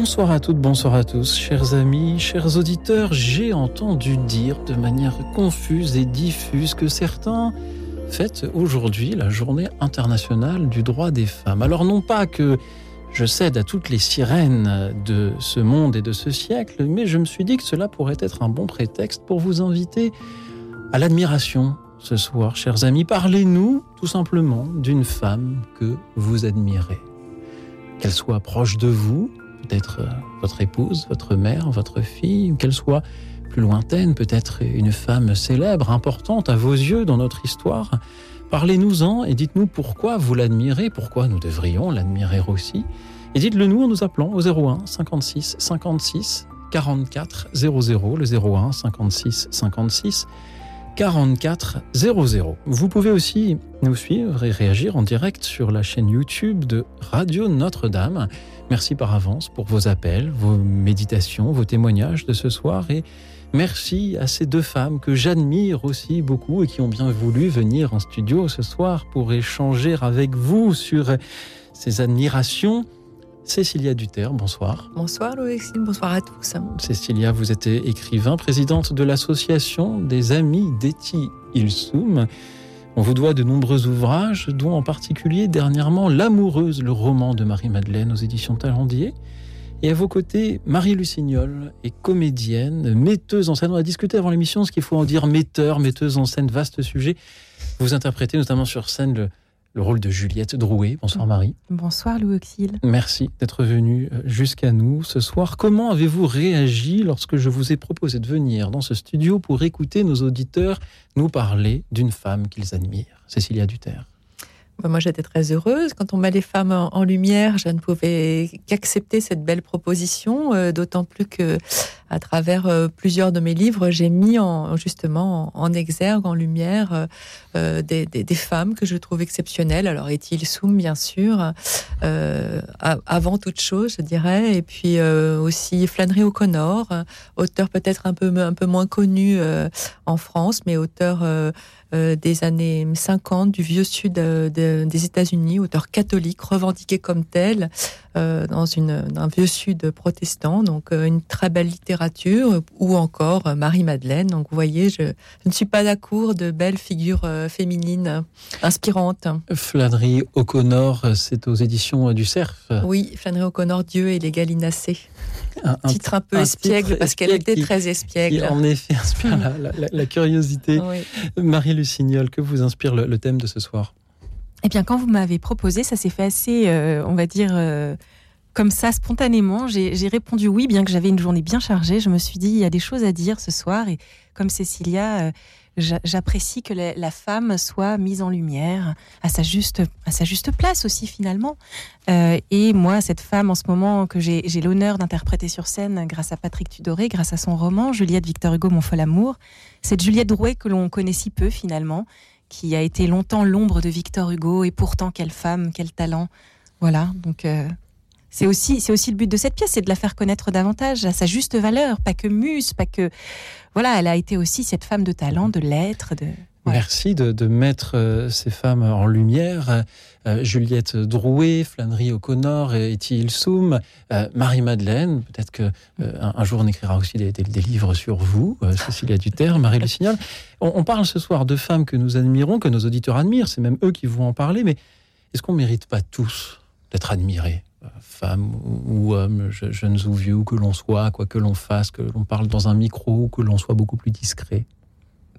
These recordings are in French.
Bonsoir à toutes, bonsoir à tous, chers amis, chers auditeurs. J'ai entendu dire de manière confuse et diffuse que certains fêtent aujourd'hui la journée internationale du droit des femmes. Alors non pas que je cède à toutes les sirènes de ce monde et de ce siècle, mais je me suis dit que cela pourrait être un bon prétexte pour vous inviter à l'admiration ce soir, chers amis. Parlez-nous tout simplement d'une femme que vous admirez. Qu'elle soit proche de vous, peut-être euh, votre épouse, votre mère, votre fille, qu'elle soit plus lointaine, peut-être une femme célèbre, importante à vos yeux dans notre histoire. Parlez-nous-en et dites-nous pourquoi vous l'admirez, pourquoi nous devrions l'admirer aussi. Et dites-le nous en nous appelant au 01 56 56 44 00, le 01 56 56 44 00. Vous pouvez aussi nous suivre et réagir en direct sur la chaîne YouTube de Radio Notre-Dame. Merci par avance pour vos appels, vos méditations, vos témoignages de ce soir et merci à ces deux femmes que j'admire aussi beaucoup et qui ont bien voulu venir en studio ce soir pour échanger avec vous sur ces admirations. Cécilia Duterre, bonsoir. Bonsoir Louis, bonsoir à tous. Cécilia, vous êtes écrivain, présidente de l'association des Amis d'Eti Ilsoum. On vous doit de nombreux ouvrages, dont en particulier dernièrement L'amoureuse, le roman de Marie-Madeleine aux éditions Talendier. Et à vos côtés, Marie Lucignol est comédienne, metteuse en scène. On a discuté avant l'émission ce qu'il faut en dire metteur, metteuse en scène, vaste sujet. Vous interprétez notamment sur scène le, le rôle de Juliette Drouet. Bonsoir Marie. Bonsoir Louis Auxil. Merci d'être venu euh, jusqu'à nous ce soir. Comment avez-vous réagi lorsque je vous ai proposé de venir dans ce studio pour écouter nos auditeurs nous parler d'une femme qu'ils admirent Cécilia Duterre. Bah, moi, j'étais très heureuse. Quand on met les femmes en, lumière, je ne pouvais qu'accepter cette belle proposition, euh, d'autant plus que, à travers euh, plusieurs de mes livres, j'ai mis en, justement en, exergue, en lumière, euh, des, femmes que je trouve exceptionnelles. Alors, est-il Soum, bien sûr, avant toute chose, je dirais, et puis aussi Flannery O'Connor, auteur peut-être un peu un peu moins connu en France, mais auteur euh, des années 50 du vieux sud euh, des États-Unis, auteur catholique, revendiqué comme tel euh, dans une, un vieux sud protestant. Donc une très belle littérature, ou encore Marie-Madeleine. Donc vous voyez, je, je, ne suis pas à court de belles figures féminines inspirantes. Flannery O'Connor, c'est aux éditions du Cerf. Oui, Flannery O'Connor, Dieu et les gallinacés. Un, titre un peu espiègle parce qu'elle était très espiègle. en effet, inspire la, la, la, curiosité. Marie Lucignol, que vous inspire le, thème de ce soir? Eh bien, quand vous m'avez proposé, ça s'est fait assez, euh, on va dire, euh, comme ça, spontanément. J'ai répondu oui, bien que j'avais une journée bien chargée. Je me suis dit, il y a des choses à dire ce soir. Et comme Cécilia, euh, j'apprécie que la, femme soit mise en lumière à sa juste, à sa juste place aussi finalement. et moi, cette femme en ce moment que j'ai l'honneur d'interpréter sur scène grâce à Patrick Tudoré, grâce à son roman Juliette Victor Hugo, Mon fol amour, cette Juliette Drouet que l'on connaît si peu finalement, qui a été longtemps l'ombre de Victor Hugo, et pourtant quelle femme, quel talent. Voilà, donc euh, c'est aussi, aussi le but de cette pièce, c'est de la faire connaître davantage à sa juste valeur, pas que muse, pas que... Voilà, elle a été aussi cette femme de talent, de lettres, de... Merci de, mettre euh, ces femmes en lumière. Euh, Juliette Drouet, Flannery O'Connor, Etty Ilsoum, euh, Marie-Madeleine. Peut-être que un, jour on écrira aussi des, livres sur vous, Cécilia Duterre, Marie. On, on, parle ce soir de femmes que nous admirons, que nos auditeurs admirent. C'est même eux qui vont en parler. Mais est-ce qu'on ne mérite pas tous d'être admirés? Femmes ou hommes, jeunes ou vieux, que l'on soit, quoi que l'on fasse, que l'on parle dans un micro, ou que l'on soit beaucoup plus discret?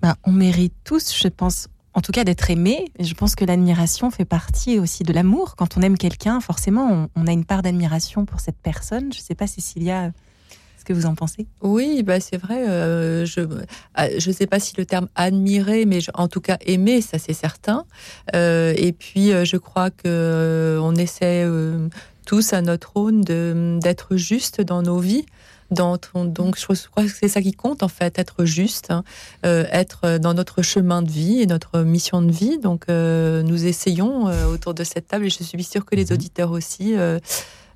Bah, on mérite tous, je pense, en tout cas d'être aimé. je pense que l'admiration fait partie aussi de l'amour. Quand on aime quelqu'un, forcément, on, a une part d'admiration pour cette personne. Je ne sais pas, Cécilia, ce que vous en pensez Oui, bah c'est vrai. Euh, je ne ah, sais pas si le terme admirer, mais en tout cas aimer, ça c'est certain. Euh, et puis, euh, je crois que on essaie tous à notre aune d'être juste dans nos vies. Donc je crois que c'est ça qui compte en fait, être juste, hein, euh, être dans notre chemin de vie et notre mission de vie. Donc euh, nous essayons euh, autour de cette table et je suis sûre que les mhm. auditeurs aussi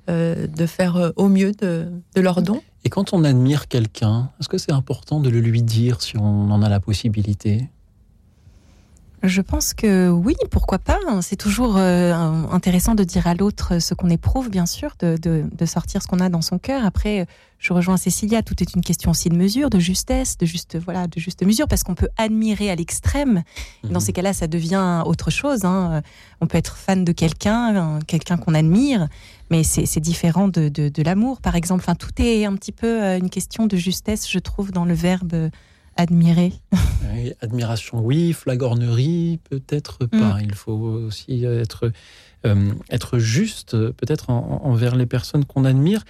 de faire au mieux de, de leur don. Et quand on admire quelqu'un, est-ce que c'est important de le lui dire si on en a la possibilité? Je pense que oui, pourquoi pas. C'est toujours euh, intéressant de dire à l'autre ce qu'on éprouve, bien sûr, de, de, sortir ce qu'on a dans son cœur. Après, je rejoins Cécilia, tout est une question aussi de mesure, de justesse, de juste, voilà, de juste mesure, parce qu'on peut admirer à l'extrême. Dans mhm. ces cas-là, ça devient autre chose. Hein. On peut être fan de quelqu'un, quelqu'un qu'on admire, mais c'est différent de, de l'amour, par exemple. Enfin, tout est un petit peu euh, une question de justesse, je trouve, dans le verbe admirer Admiration, oui. Flagornerie, peut-être pas. Mm. Il faut aussi être, euh, être juste, peut-être envers les personnes qu'on admire.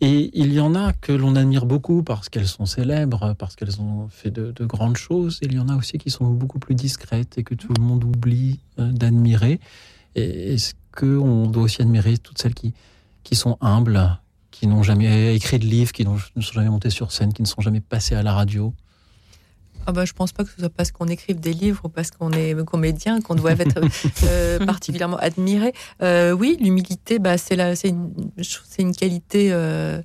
Et il y en a que l'on admire beaucoup parce qu'elles sont célèbres, parce qu'elles ont fait de, grandes choses. Et il y en a aussi qui sont beaucoup plus discrètes et que tout le monde oublie euh, d'admirer. Est-ce qu'on doit aussi admirer toutes celles qui, qui sont humbles, qui n'ont jamais écrit de livres, qui ne sont jamais montées sur scène, qui ne sont jamais passées à la radio ah bah, je pense pas que ce soit parce qu'on écrive des livres ou parce qu'on est comédien qu'on doit être euh, particulièrement admiré. Euh, oui, l'humilité, bah, c'est une, une qualité euh,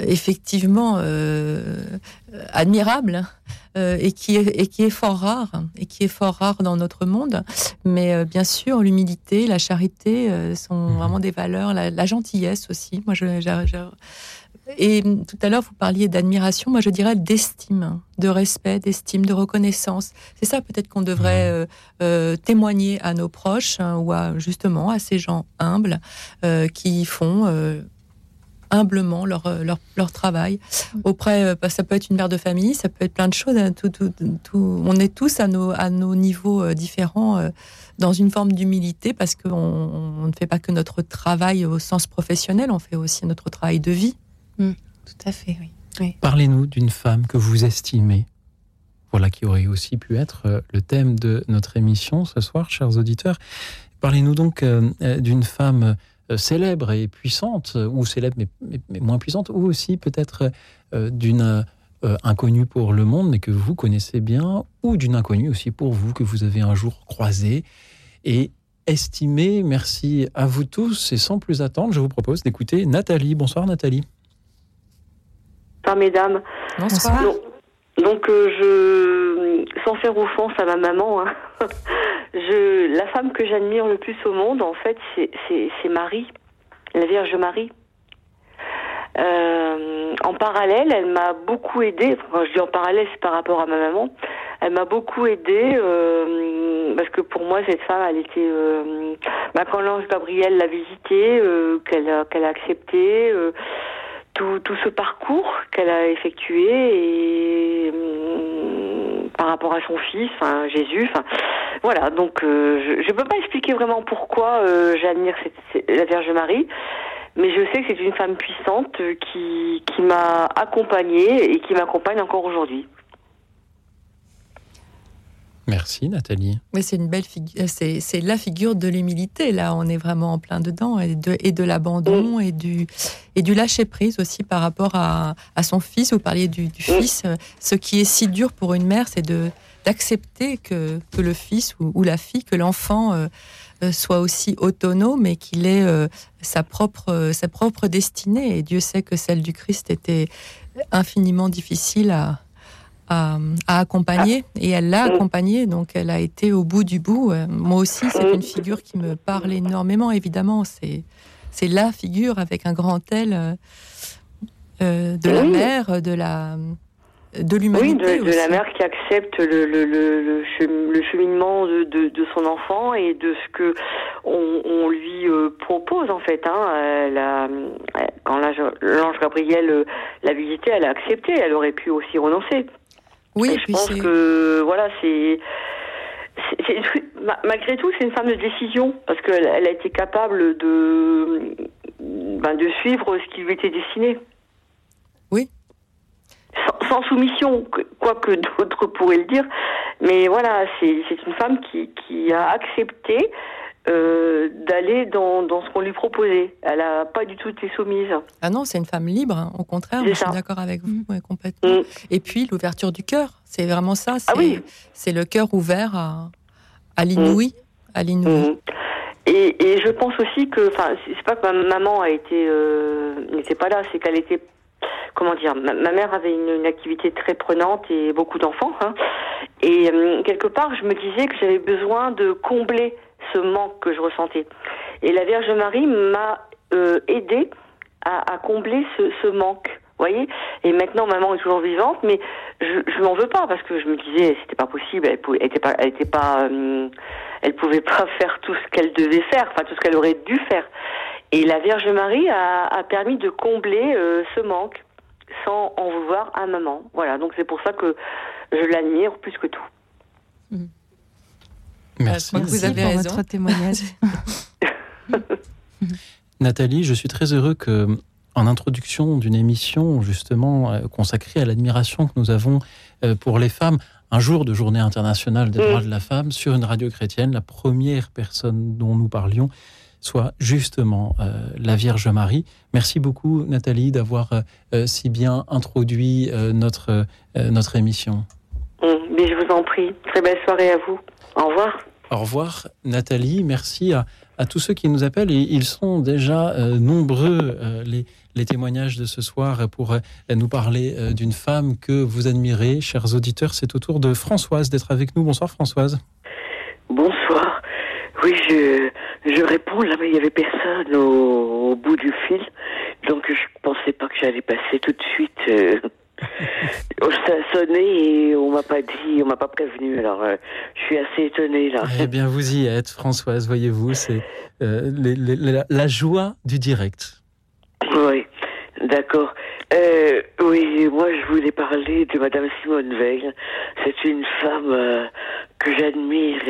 effectivement admirable et qui est et qui est fort rare et qui est fort rare dans notre monde. Mais bien sûr, l'humilité, la charité sont mmh. vraiment des valeurs, la, gentillesse aussi. Moi, je et tout à l'heure, vous parliez d'admiration, moi je dirais d'estime, de respect, d'estime, de reconnaissance. C'est ça peut-être qu'on devrait euh, euh, témoigner à nos proches hein, ou à, justement à ces gens humbles euh, qui font humblement leur, leur, leur, travail. Auprès, bah, ça peut être une mère de famille, ça peut être plein de choses. Hein, tout, tout, tout, on est tous à nos, à nos niveaux différents dans une forme d'humilité parce qu'on on ne fait pas que notre travail au sens professionnel, on fait aussi notre travail de vie. Mm. tout à fait, oui. Parlez-nous d'une femme que vous estimez. Voilà qui aurait aussi pu être euh, le thème de notre émission ce soir, chers auditeurs. Parlez-nous donc euh, euh, d'une femme célèbre et puissante, ou célèbre mais, moins puissante, ou aussi peut-être d'une inconnue pour le monde, mais que vous connaissez bien, ou d'une inconnue aussi pour vous, que vous avez un jour croisée et estimée. Merci à vous tous, et sans plus attendre, je vous propose d'écouter Nathalie. Bonsoir Nathalie. Bonsoir mesdames. Bonsoir. Donc, euh, je, sans faire offense à ma maman, hein, je, la femme que j'admire le plus au monde, en fait, c'est Marie, la Vierge Marie. Euh, en parallèle, elle m'a beaucoup aidée. Enfin, je dis en parallèle, c'est par rapport à ma maman. Elle m'a beaucoup aidée euh, parce que pour moi, cette femme, elle était. Euh, bah, quand l'ange Gabriel l'a visitée, euh, qu'elle a, qu'elle a accepté tout, tout ce parcours qu'elle a effectué et hum, par rapport à son fils, enfin, Jésus. Voilà, donc euh, je ne peux pas expliquer vraiment pourquoi euh, j'admire la Vierge Marie, mais je sais que c'est une femme puissante qui, qui m'a accompagnée et qui m'accompagne encore aujourd'hui. Merci Nathalie. Mais c'est une belle figure, c'est, c'est la figure de l'humilité. Là, on est vraiment en plein dedans et de, et de l'abandon et du et du lâcher prise aussi par rapport à, à son fils. Vous parliez du, du fils. Ce qui est si dur pour une mère, c'est de d'accepter que, que le fils ou, la fille, que l'enfant euh, euh, soit aussi autonome et qu'il ait euh, sa propre sa propre destinée. Et Dieu sait que celle du Christ était infiniment difficile à à, accompagner et elle l'a accompagné donc elle a été au bout du bout euh, moi aussi c'est une figure qui me parle énormément évidemment c'est c'est la figure avec un grand L euh, euh, de la mère de la de l'humanité oui, de, la mère qui accepte le, le, le, le cheminement de, de, de, son enfant et de ce que on, on lui propose en fait. Hein. Quand l'ange Gabriel l'a visité, elle a accepté. Elle aurait pu aussi renoncer. Oui, je pense que voilà, c'est malgré tout, c'est une femme de décision parce qu'elle elle a été capable de ben, de suivre ce qui lui était destiné. Oui. Sans, soumission, quoique d'autres pourraient le dire, mais voilà, c'est une femme qui, qui a accepté euh, d'aller dans, dans, ce qu'on lui proposait. Elle n'a pas du tout été soumise. Ah non, c'est une femme libre, hein. au contraire, je suis d'accord avec vous, mm. complètement. Mm. Et puis l'ouverture du cœur, c'est vraiment ça, c'est ah c'est le cœur ouvert à, à l'inouï. À l'inouï. Et, et, je pense aussi que, enfin, c'est pas que ma maman a été euh, n'était pas là, c'est qu'elle était, comment dire, ma, mère avait une, activité très prenante et beaucoup d'enfants, hein, et euh, quelque part, je me disais que j'avais besoin de combler ce manque que je ressentais. Et la Vierge Marie m'a euh, aidé à, combler ce, ce manque. Voyez et maintenant maman est toujours vivante mais je je m'en veux pas parce que je me disais c'était pas possible elle, pouvait, était pas elle était pas euh, elle pouvait pas faire tout ce qu'elle devait faire, enfin tout ce qu'elle aurait dû faire. Et la Vierge Marie a, a permis de combler euh, ce manque sans en vouloir à maman. Voilà, donc c'est pour ça que je l'admire plus que tout. Mmh. Merci. Vous avez pour votre témoignage. Nathalie, je suis très heureux que en introduction d'une émission justement euh, consacrée à l'admiration que nous avons euh, pour les femmes, un jour de journée internationale des droits mm. de la femme sur une radio chrétienne, la première personne dont nous parlions soit justement euh, la Vierge Marie. Merci beaucoup Nathalie d'avoir euh, si bien introduit euh, notre, notre émission. Mais je vous en prie. Très belle soirée à vous. Au revoir. Au revoir Nathalie. Merci à, à tous ceux qui nous appellent. Et ils sont déjà nombreux les, les témoignages de ce soir pour euh, nous parler euh, d'une femme que vous admirez. Chers auditeurs, c'est au tour de Françoise d'être avec nous. Bonsoir Françoise. Bonsoir. Oui, je, je réponds là, mais il n'y avait personne au, bout du fil. Donc je pensais pas que j'allais passer tout de suite. Euh, ça a sonné et on m'a pas dit, on m'a pas prévenu. Alors, je suis assez étonnée là. Eh bien, vous y êtes, Françoise. Voyez-vous, c'est la, joie du direct. Oui, d'accord. Euh, oui, moi je voulais parler de Madame Simone Veil. C'est une femme euh, que j'admire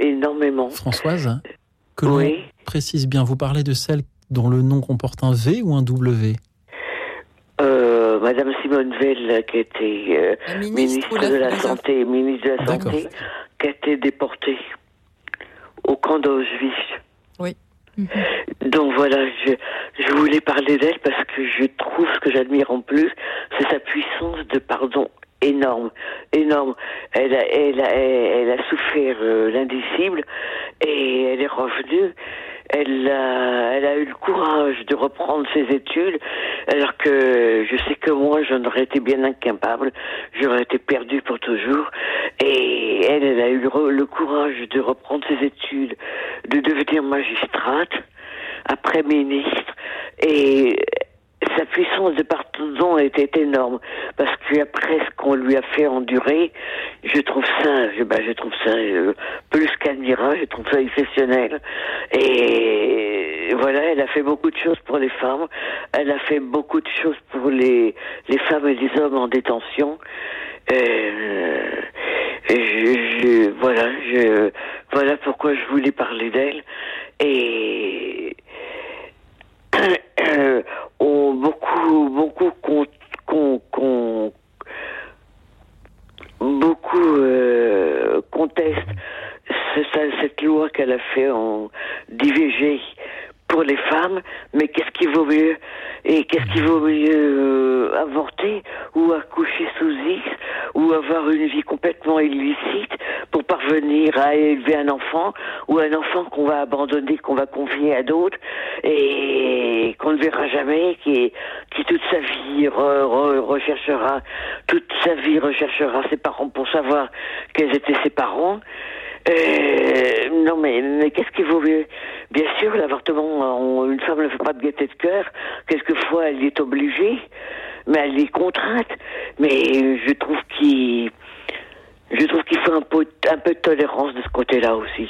énormément. Françoise, hein, que l'on précise bien, vous parlez de celle dont le nom comporte un V ou un W? Euh, Madame Simone Veil, qui était ministre, de la Santé, ministre de la Santé, qui a été déportée au camp d'Auschwitz. Oui. Donc voilà, je, je voulais parler d'elle parce que je trouve ce que j'admire en plus, c'est sa puissance de pardon énorme, énorme. Elle a, elle a, elle a souffert euh, l'indicible et elle est revenue elle a, eu le courage de reprendre ses études, alors que je sais que moi, j'en aurais été bien incapable, j'aurais été perdue pour toujours. Et elle, elle a eu le, courage de reprendre ses études, de devenir magistrate, après ministre, et sa puissance de pardon était énorme parce qu'après ce qu'on lui a fait endurer, je trouve ça, je, bah, je trouve ça euh, plus qu'admirable, je trouve ça exceptionnel. Et voilà, elle a fait beaucoup de choses pour les femmes, elle a fait beaucoup de choses pour les les femmes et les hommes en détention. Euh, je, voilà, voilà pourquoi je voulais parler d'elle. Et euh, beaucoup, beaucoup con, beaucoup euh, contestent cette loi qu'elle a fait en d'IVG pour les femmes, mais qu'est-ce qui vaut mieux Et qu'est-ce qui vaut mieux euh, avorter ou accoucher sous X ou avoir une vie complètement illicite pour parvenir à élever un enfant ou un enfant qu'on va abandonner, qu'on va confier à d'autres et qu'on ne verra jamais, qui, qui toute sa vie recherchera, toute sa vie recherchera ses parents pour savoir quels étaient ses parents. Euh, non, mais, mais qu'est-ce qui vaut mieux? Bien sûr, l'avortement, une femme ne fait pas de gaieté de cœur. Quelquefois, elle est obligée, mais elle est contrainte. Mais je trouve qu'il, je trouve qu'il faut un peu, un peu de tolérance de ce côté-là aussi.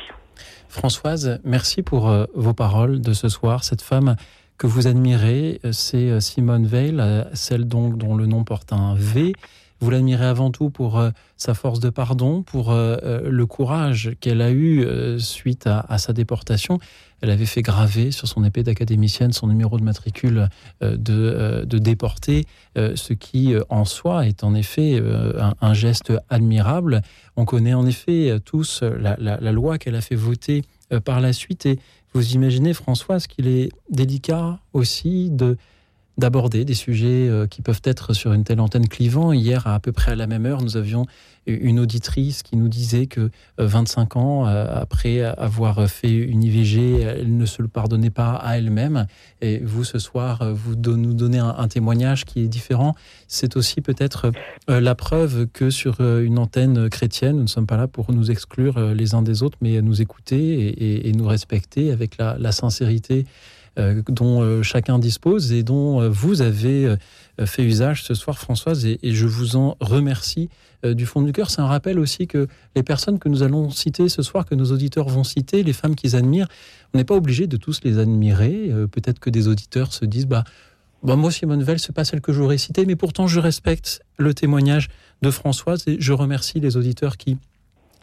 Françoise, merci pour euh, vos paroles de ce soir. Cette femme que vous admirez, euh, c'est Simone Veil, celle donc dont le nom porte un V. Vous l'admirez avant tout pour euh, sa force de pardon, pour euh, euh, le courage qu'elle a eu suite à, sa déportation. Elle avait fait graver sur son épée d'académicienne son numéro de matricule de, de déporté, ce qui en soi est en effet un, geste admirable. On connaît en effet tous la, la loi qu'elle a fait voter par la suite. Et vous imaginez, Françoise, qu'il est délicat aussi de d'aborder des sujets qui peuvent être sur une telle antenne clivant. Hier, à peu près à la même heure, nous avions une auditrice qui nous disait que 25 euh, ans euh, après avoir fait une IVG, elle ne se le pardonnait pas à elle-même. Et vous, ce soir, euh, vous nous donnez un, témoignage qui est différent. C'est aussi peut-être la preuve que sur une antenne chrétienne, nous ne sommes pas là pour nous exclure les uns des autres, mais nous écouter et, nous respecter avec la, sincérité dont chacun dispose et dont vous avez fait usage ce soir, Françoise, et je vous en remercie euh, du fond du cœur. C'est un rappel aussi que les personnes que nous allons citer ce soir, que nos auditeurs vont citer, les femmes qu'ils admirent, on n'est pas obligé de tous les admirer. Euh, peut-être que des auditeurs se disent, bah, bah moi, Simone Veil, c'est pas celle que j'aurais citée, mais pourtant, je respecte le témoignage de Françoise et je remercie les auditeurs qui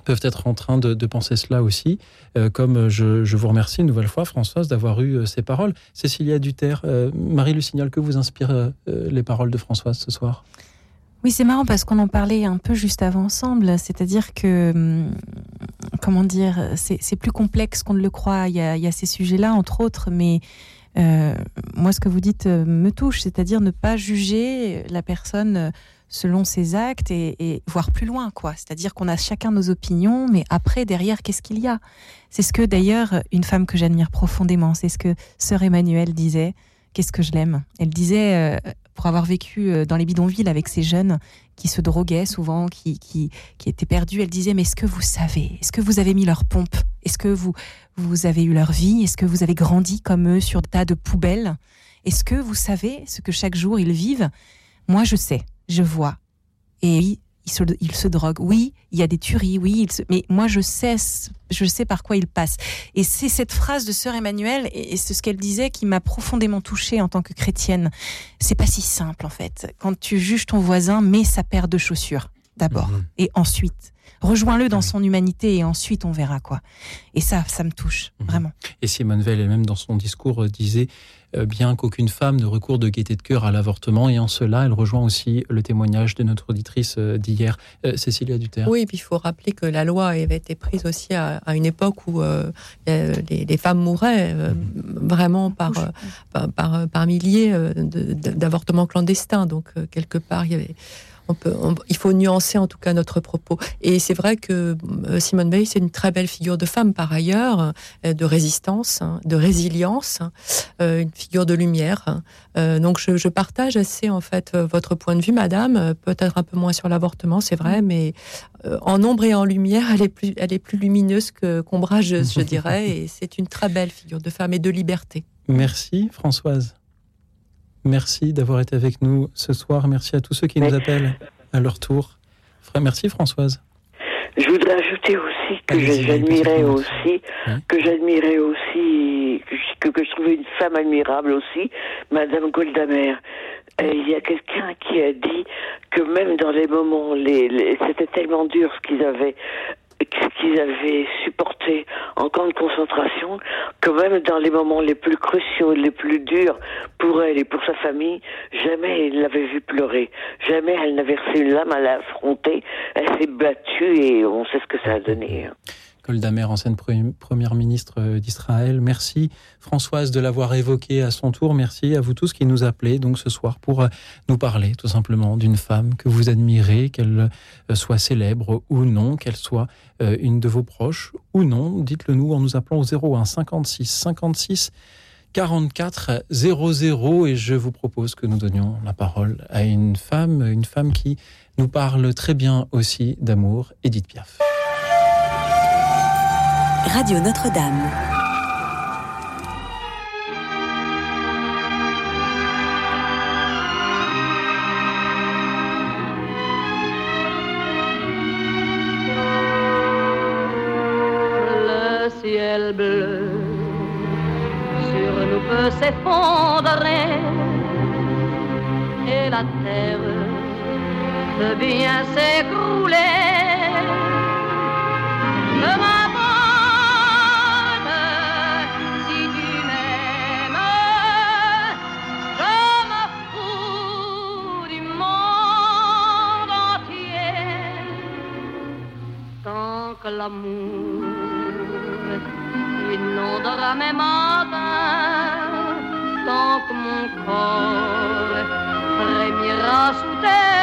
peuvent être en train de, penser cela aussi, euh, comme je, vous remercie une nouvelle fois, Françoise, d'avoir eu ces paroles. Cécilia Duterre, Marie Lucignol, que vous inspirent les paroles de Françoise ce soir? Oui, c'est marrant parce qu'on en parlait un peu juste avant ensemble. C'est-à-dire que, hum, comment dire, c'est plus complexe qu'on ne le croit. Il y a, ces sujets-là, entre autres, mais euh, moi, ce que vous dites euh, me touche, c'est-à-dire ne pas juger la personne euh, selon ses actes et, voir plus loin, quoi. C'est-à-dire qu'on a chacun nos opinions, mais après, derrière, qu'est-ce qu'il y a? C'est ce que, d'ailleurs, une femme que j'admire profondément, c'est ce que sœur Emmanuelle disait. Qu'est-ce que je l'aime? Elle disait, pour avoir vécu euh, dans les bidonvilles avec ces jeunes qui se droguaient souvent, qui, qui, qui étaient perdus, elle disait, mais est-ce que vous savez, est-ce que vous avez mis leur pompe? Est-ce que vous, vous avez eu leur vie? Est-ce que vous avez grandi comme eux sur tas de poubelles? Est-ce que vous savez ce que chaque jour ils vivent? Moi, je sais, je vois. Et il se, il se drogue. Oui, il y a des tueries, oui, mais moi je sais, je sais par quoi il passe. Et c'est cette phrase de sœur Emmanuel, et c'est ce qu'elle disait qui m'a profondément touchée en tant que chrétienne. C'est pas si simple en fait. Quand tu juges ton voisin, mets sa paire de chaussures d'abord, mhm. et ensuite rejoins-le dans son humanité et ensuite on verra quoi. Et ça, ça me touche mhm. vraiment. Et Simone Veil elle-même dans son discours euh, disait euh, bien qu'aucune femme ne recourt de gaieté de cœur à l'avortement et en cela elle rejoint aussi le témoignage de notre auditrice euh, d'hier, Cécilia Duterre. Oui, et puis il faut rappeler que la loi avait été prise aussi à, une époque où les, femmes mouraient mhm. vraiment par, par, par, milliers d'avortements clandestins. Donc quelque part il y avait il faut nuancer en tout cas notre propos. Et c'est vrai que euh, Simone Veil, c'est une très belle figure de femme par ailleurs, euh, de résistance, hein, de résilience, euh, une figure de lumière. Donc je, partage assez en fait votre point de vue, Madame. Peut-être un peu moins sur l'avortement, c'est vrai, mais en ombre et en lumière, elle est plus, elle est plus lumineuse que qu'ombrageuse, je dirais. Et c'est une très belle figure de femme et de liberté. Merci, Françoise. Merci d'avoir été avec nous ce soir. Merci à tous ceux qui nous appellent à leur tour. Merci Françoise. Je voudrais ajouter aussi que j'admirais aussi, que j'admirais aussi, que, que, je trouvais une femme admirable aussi, Madame Goldamer. il y a quelqu'un qui a dit que même dans les moments, les c'était tellement dur ce qu'ils avaient qu'ils avaient supporté en camp de concentration, que même dans les moments les plus cruciaux, les plus durs pour elle et pour sa famille, jamais elle l'avait vu pleurer. Jamais elle n'avait reçu une lame à l'affronter. Elle s'est battue et on sait ce que ça a donné. Goldamer, ancienne première ministre euh, d'Israël. Merci Françoise de l'avoir évoqué à son tour. Merci à vous tous qui nous appelez donc ce soir pour euh, nous parler tout simplement d'une femme que vous admirez, qu'elle euh, soit célèbre ou non, qu'elle soit une de vos proches ou non. Dites-le nous en nous appelant au 01 56 56 44 00 et je vous propose que nous donnions la parole à une femme, une femme qui nous parle très bien aussi d'amour, Edith Piaf. Radio Notre-Dame. Le ciel bleu sur nous peut s'effondrer et la terre peut bien s'écrouler. L'amour jamais matin, tant que mon corps frémira sous tes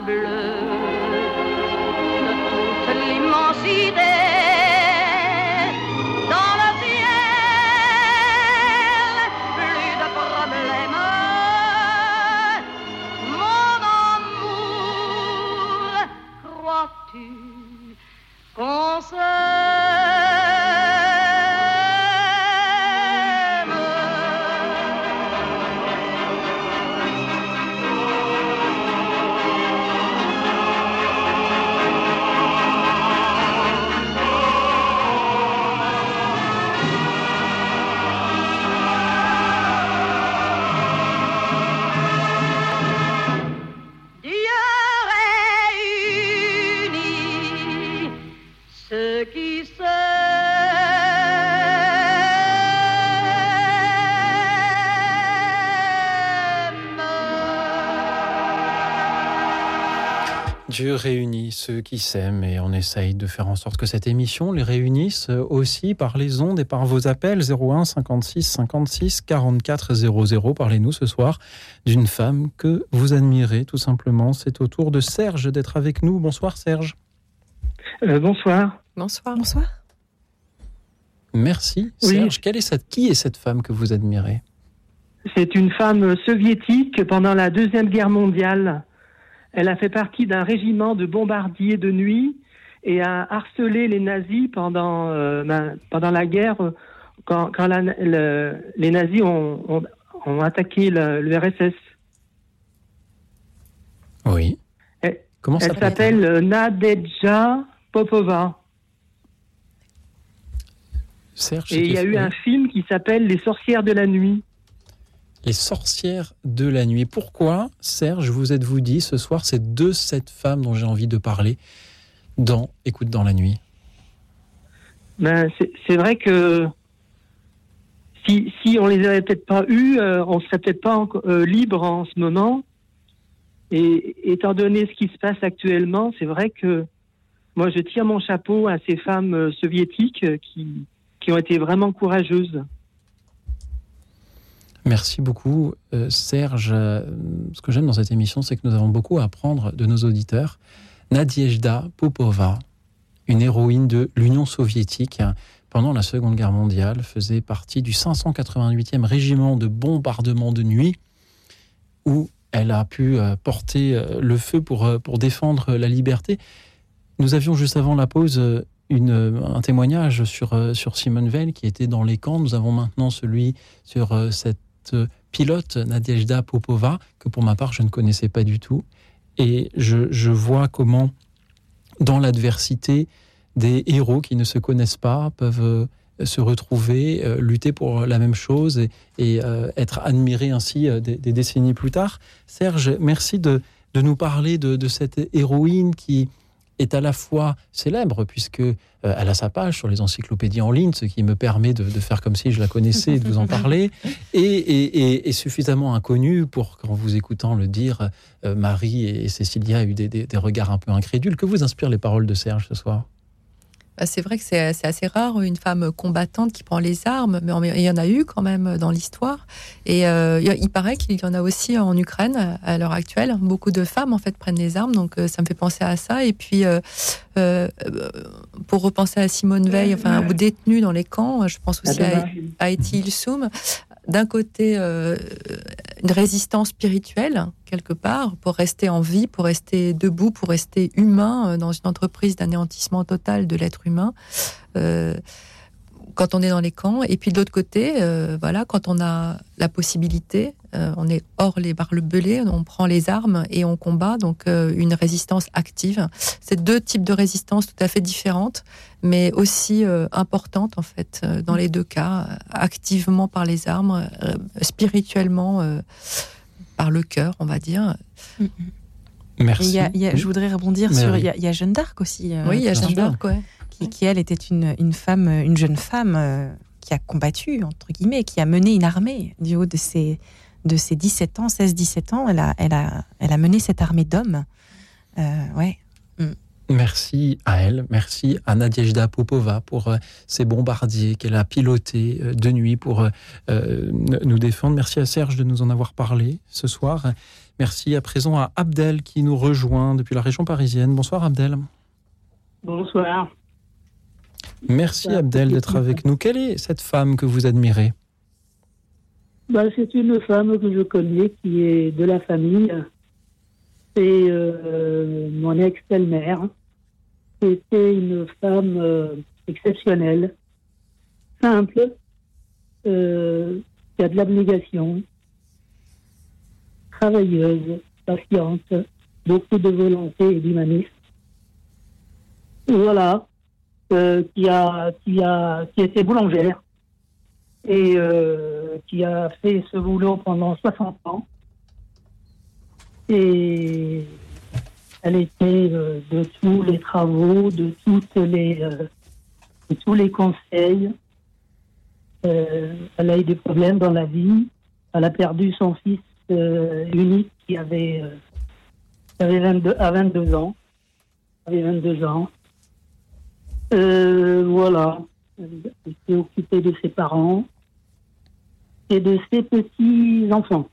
Dans Dieu réunit ceux qui s'aiment et on essaye de faire en sorte que cette émission les réunisse aussi par les ondes et par vos appels 01 56 56 44 00. Parlez-nous ce soir d'une femme que vous admirez tout simplement. C'est au tour de Serge d'être avec nous. Bonsoir Serge. Euh, bonsoir. Bonsoir. Bonsoir. Merci Oui. Serge. Quelle est cette, qui est cette femme que vous admirez? C'est une femme soviétique pendant la Deuxième Guerre mondiale. Elle a fait partie d'un régiment de bombardiers de nuit et a harcelé les nazis pendant, euh, ben, pendant la guerre, euh, quand, quand la- le- les nazis ont, ont- ont attaqué le, le RSS. Oui. Elle- Comment Elle s'appelle euh, Nadezhda Popova. Serge. Et il y a eu un film qui s'appelle Les sorcières de la nuit. Les sorcières de la nuit. Pourquoi, Serge, vous êtes-vous dit ce soir, c'est de cette femme dont j'ai envie de parler dans Écoute dans la nuit? Ben, c'est- vrai que si, si on les avait peut-être pas eus, euh, on serait peut-être pas euh, libre en ce moment. Et étant donné ce qui se passe actuellement, c'est vrai que moi je tire mon chapeau à ces femmes euh, soviétiques euh, qui ont été vraiment courageuses. Merci beaucoup, euh, Serge. Euh, Ce que j'aime dans cette émission, c'est que nous avons beaucoup à apprendre de nos auditeurs. Nadiejda Popova, une héroïne de l'Union soviétique pendant la Seconde Guerre mondiale, faisait partie du 588e régiment de bombardement de nuit, où elle a pu euh, porter le feu pour, pour défendre la liberté. Nous avions juste avant la pause une, un témoignage sur, sur Simone Veil qui était dans les camps. Nous avons maintenant celui sur euh, euh, pilote, Nadiejda Popova, que pour ma part je ne connaissais pas du tout. Et je, vois comment, dans l'adversité, des héros qui ne se connaissent pas peuvent euh, se retrouver, euh, lutter pour la même chose et, être admirés ainsi des, décennies plus tard. Serge, merci de, nous parler de cette héroïne qui est à la fois célèbre, puisque euh, elle a sa page sur les encyclopédies en ligne, ce qui me permet de, faire comme si je la connaissais et de vous en parler, et, suffisamment inconnue pour, qu'en vous écoutant le dire, euh, Marie et Cécilia a eu des regards un peu incrédules. Que vous inspirent les paroles de Serge ce soir? C'est vrai que c'est assez rare une femme combattante qui prend les armes, mais il y en a eu quand même dans l'histoire. Et euh, il paraît qu'il y en a aussi en Ukraine à l'heure actuelle. Beaucoup de femmes en fait prennent les armes, donc euh, ça me fait penser à ça. Et puis euh, pour repenser à Simone Veil, enfin aux détenus dans les camps, je pense aussi à, à Eti Ilsoum d'un côté euh, une résistance spirituelle quelque part pour rester en vie, pour rester debout, pour rester humain euh, dans une entreprise d'anéantissement total de l'être humain. Euh, quand on est dans les camps. Et puis de l'autre côté, voilà, quand on a la possibilité, euh, on est hors les barbelés, on prend les armes et on combat. Donc euh, une résistance active. C'est deux types de résistance tout à fait différentes, mais aussi importantes en fait dans les deux cas, activement par les armes, spirituellement par le cœur, on va dire. Merci. je voudrais rebondir sur. Il y, a Jeanne d'Arc aussi. oui, il y a Jeanne d'Arc, ouais qui, elle était une, une, femme, une jeune femme euh, qui a combattu, entre guillemets, qui a mené une armée du haut de ses, de ses 17 ans, 16-17 ans. Elle a, elle, a, elle a mené cette armée d'hommes. Euh, ouais. Mm. Merci à elle, merci à Nadiejda Popova pour euh, ces bombardiers qu'elle a pilotés de nuit pour nous défendre. Merci à Serge de nous en avoir parlé ce soir. Merci à présent à Abdel qui nous rejoint depuis la région parisienne. Bonsoir Abdel. Bonsoir. Merci Abdel d'être avec nous. Quelle est cette femme que vous admirez? Bah, C'est une femme que je connais qui est de la famille. C'est euh, mon ex-belle-mère. C'était une femme euh, exceptionnelle, simple, euh, qui a de l'abnégation, travailleuse, patiente, beaucoup de volonté et d'humanisme. Voilà, qui a qui a qui était boulangère et euh, qui a fait ce boulot pendant 60 ans. Et elle était euh, de tous les travaux, de toutes les de tous les conseils. elle a eu des problèmes dans la vie. Elle a perdu son fils unique qui avait, avait 22, à 22 ans. Avait 22 ans. Euh, voilà. Elle s'est occupée de ses parents et de ses petits-enfants.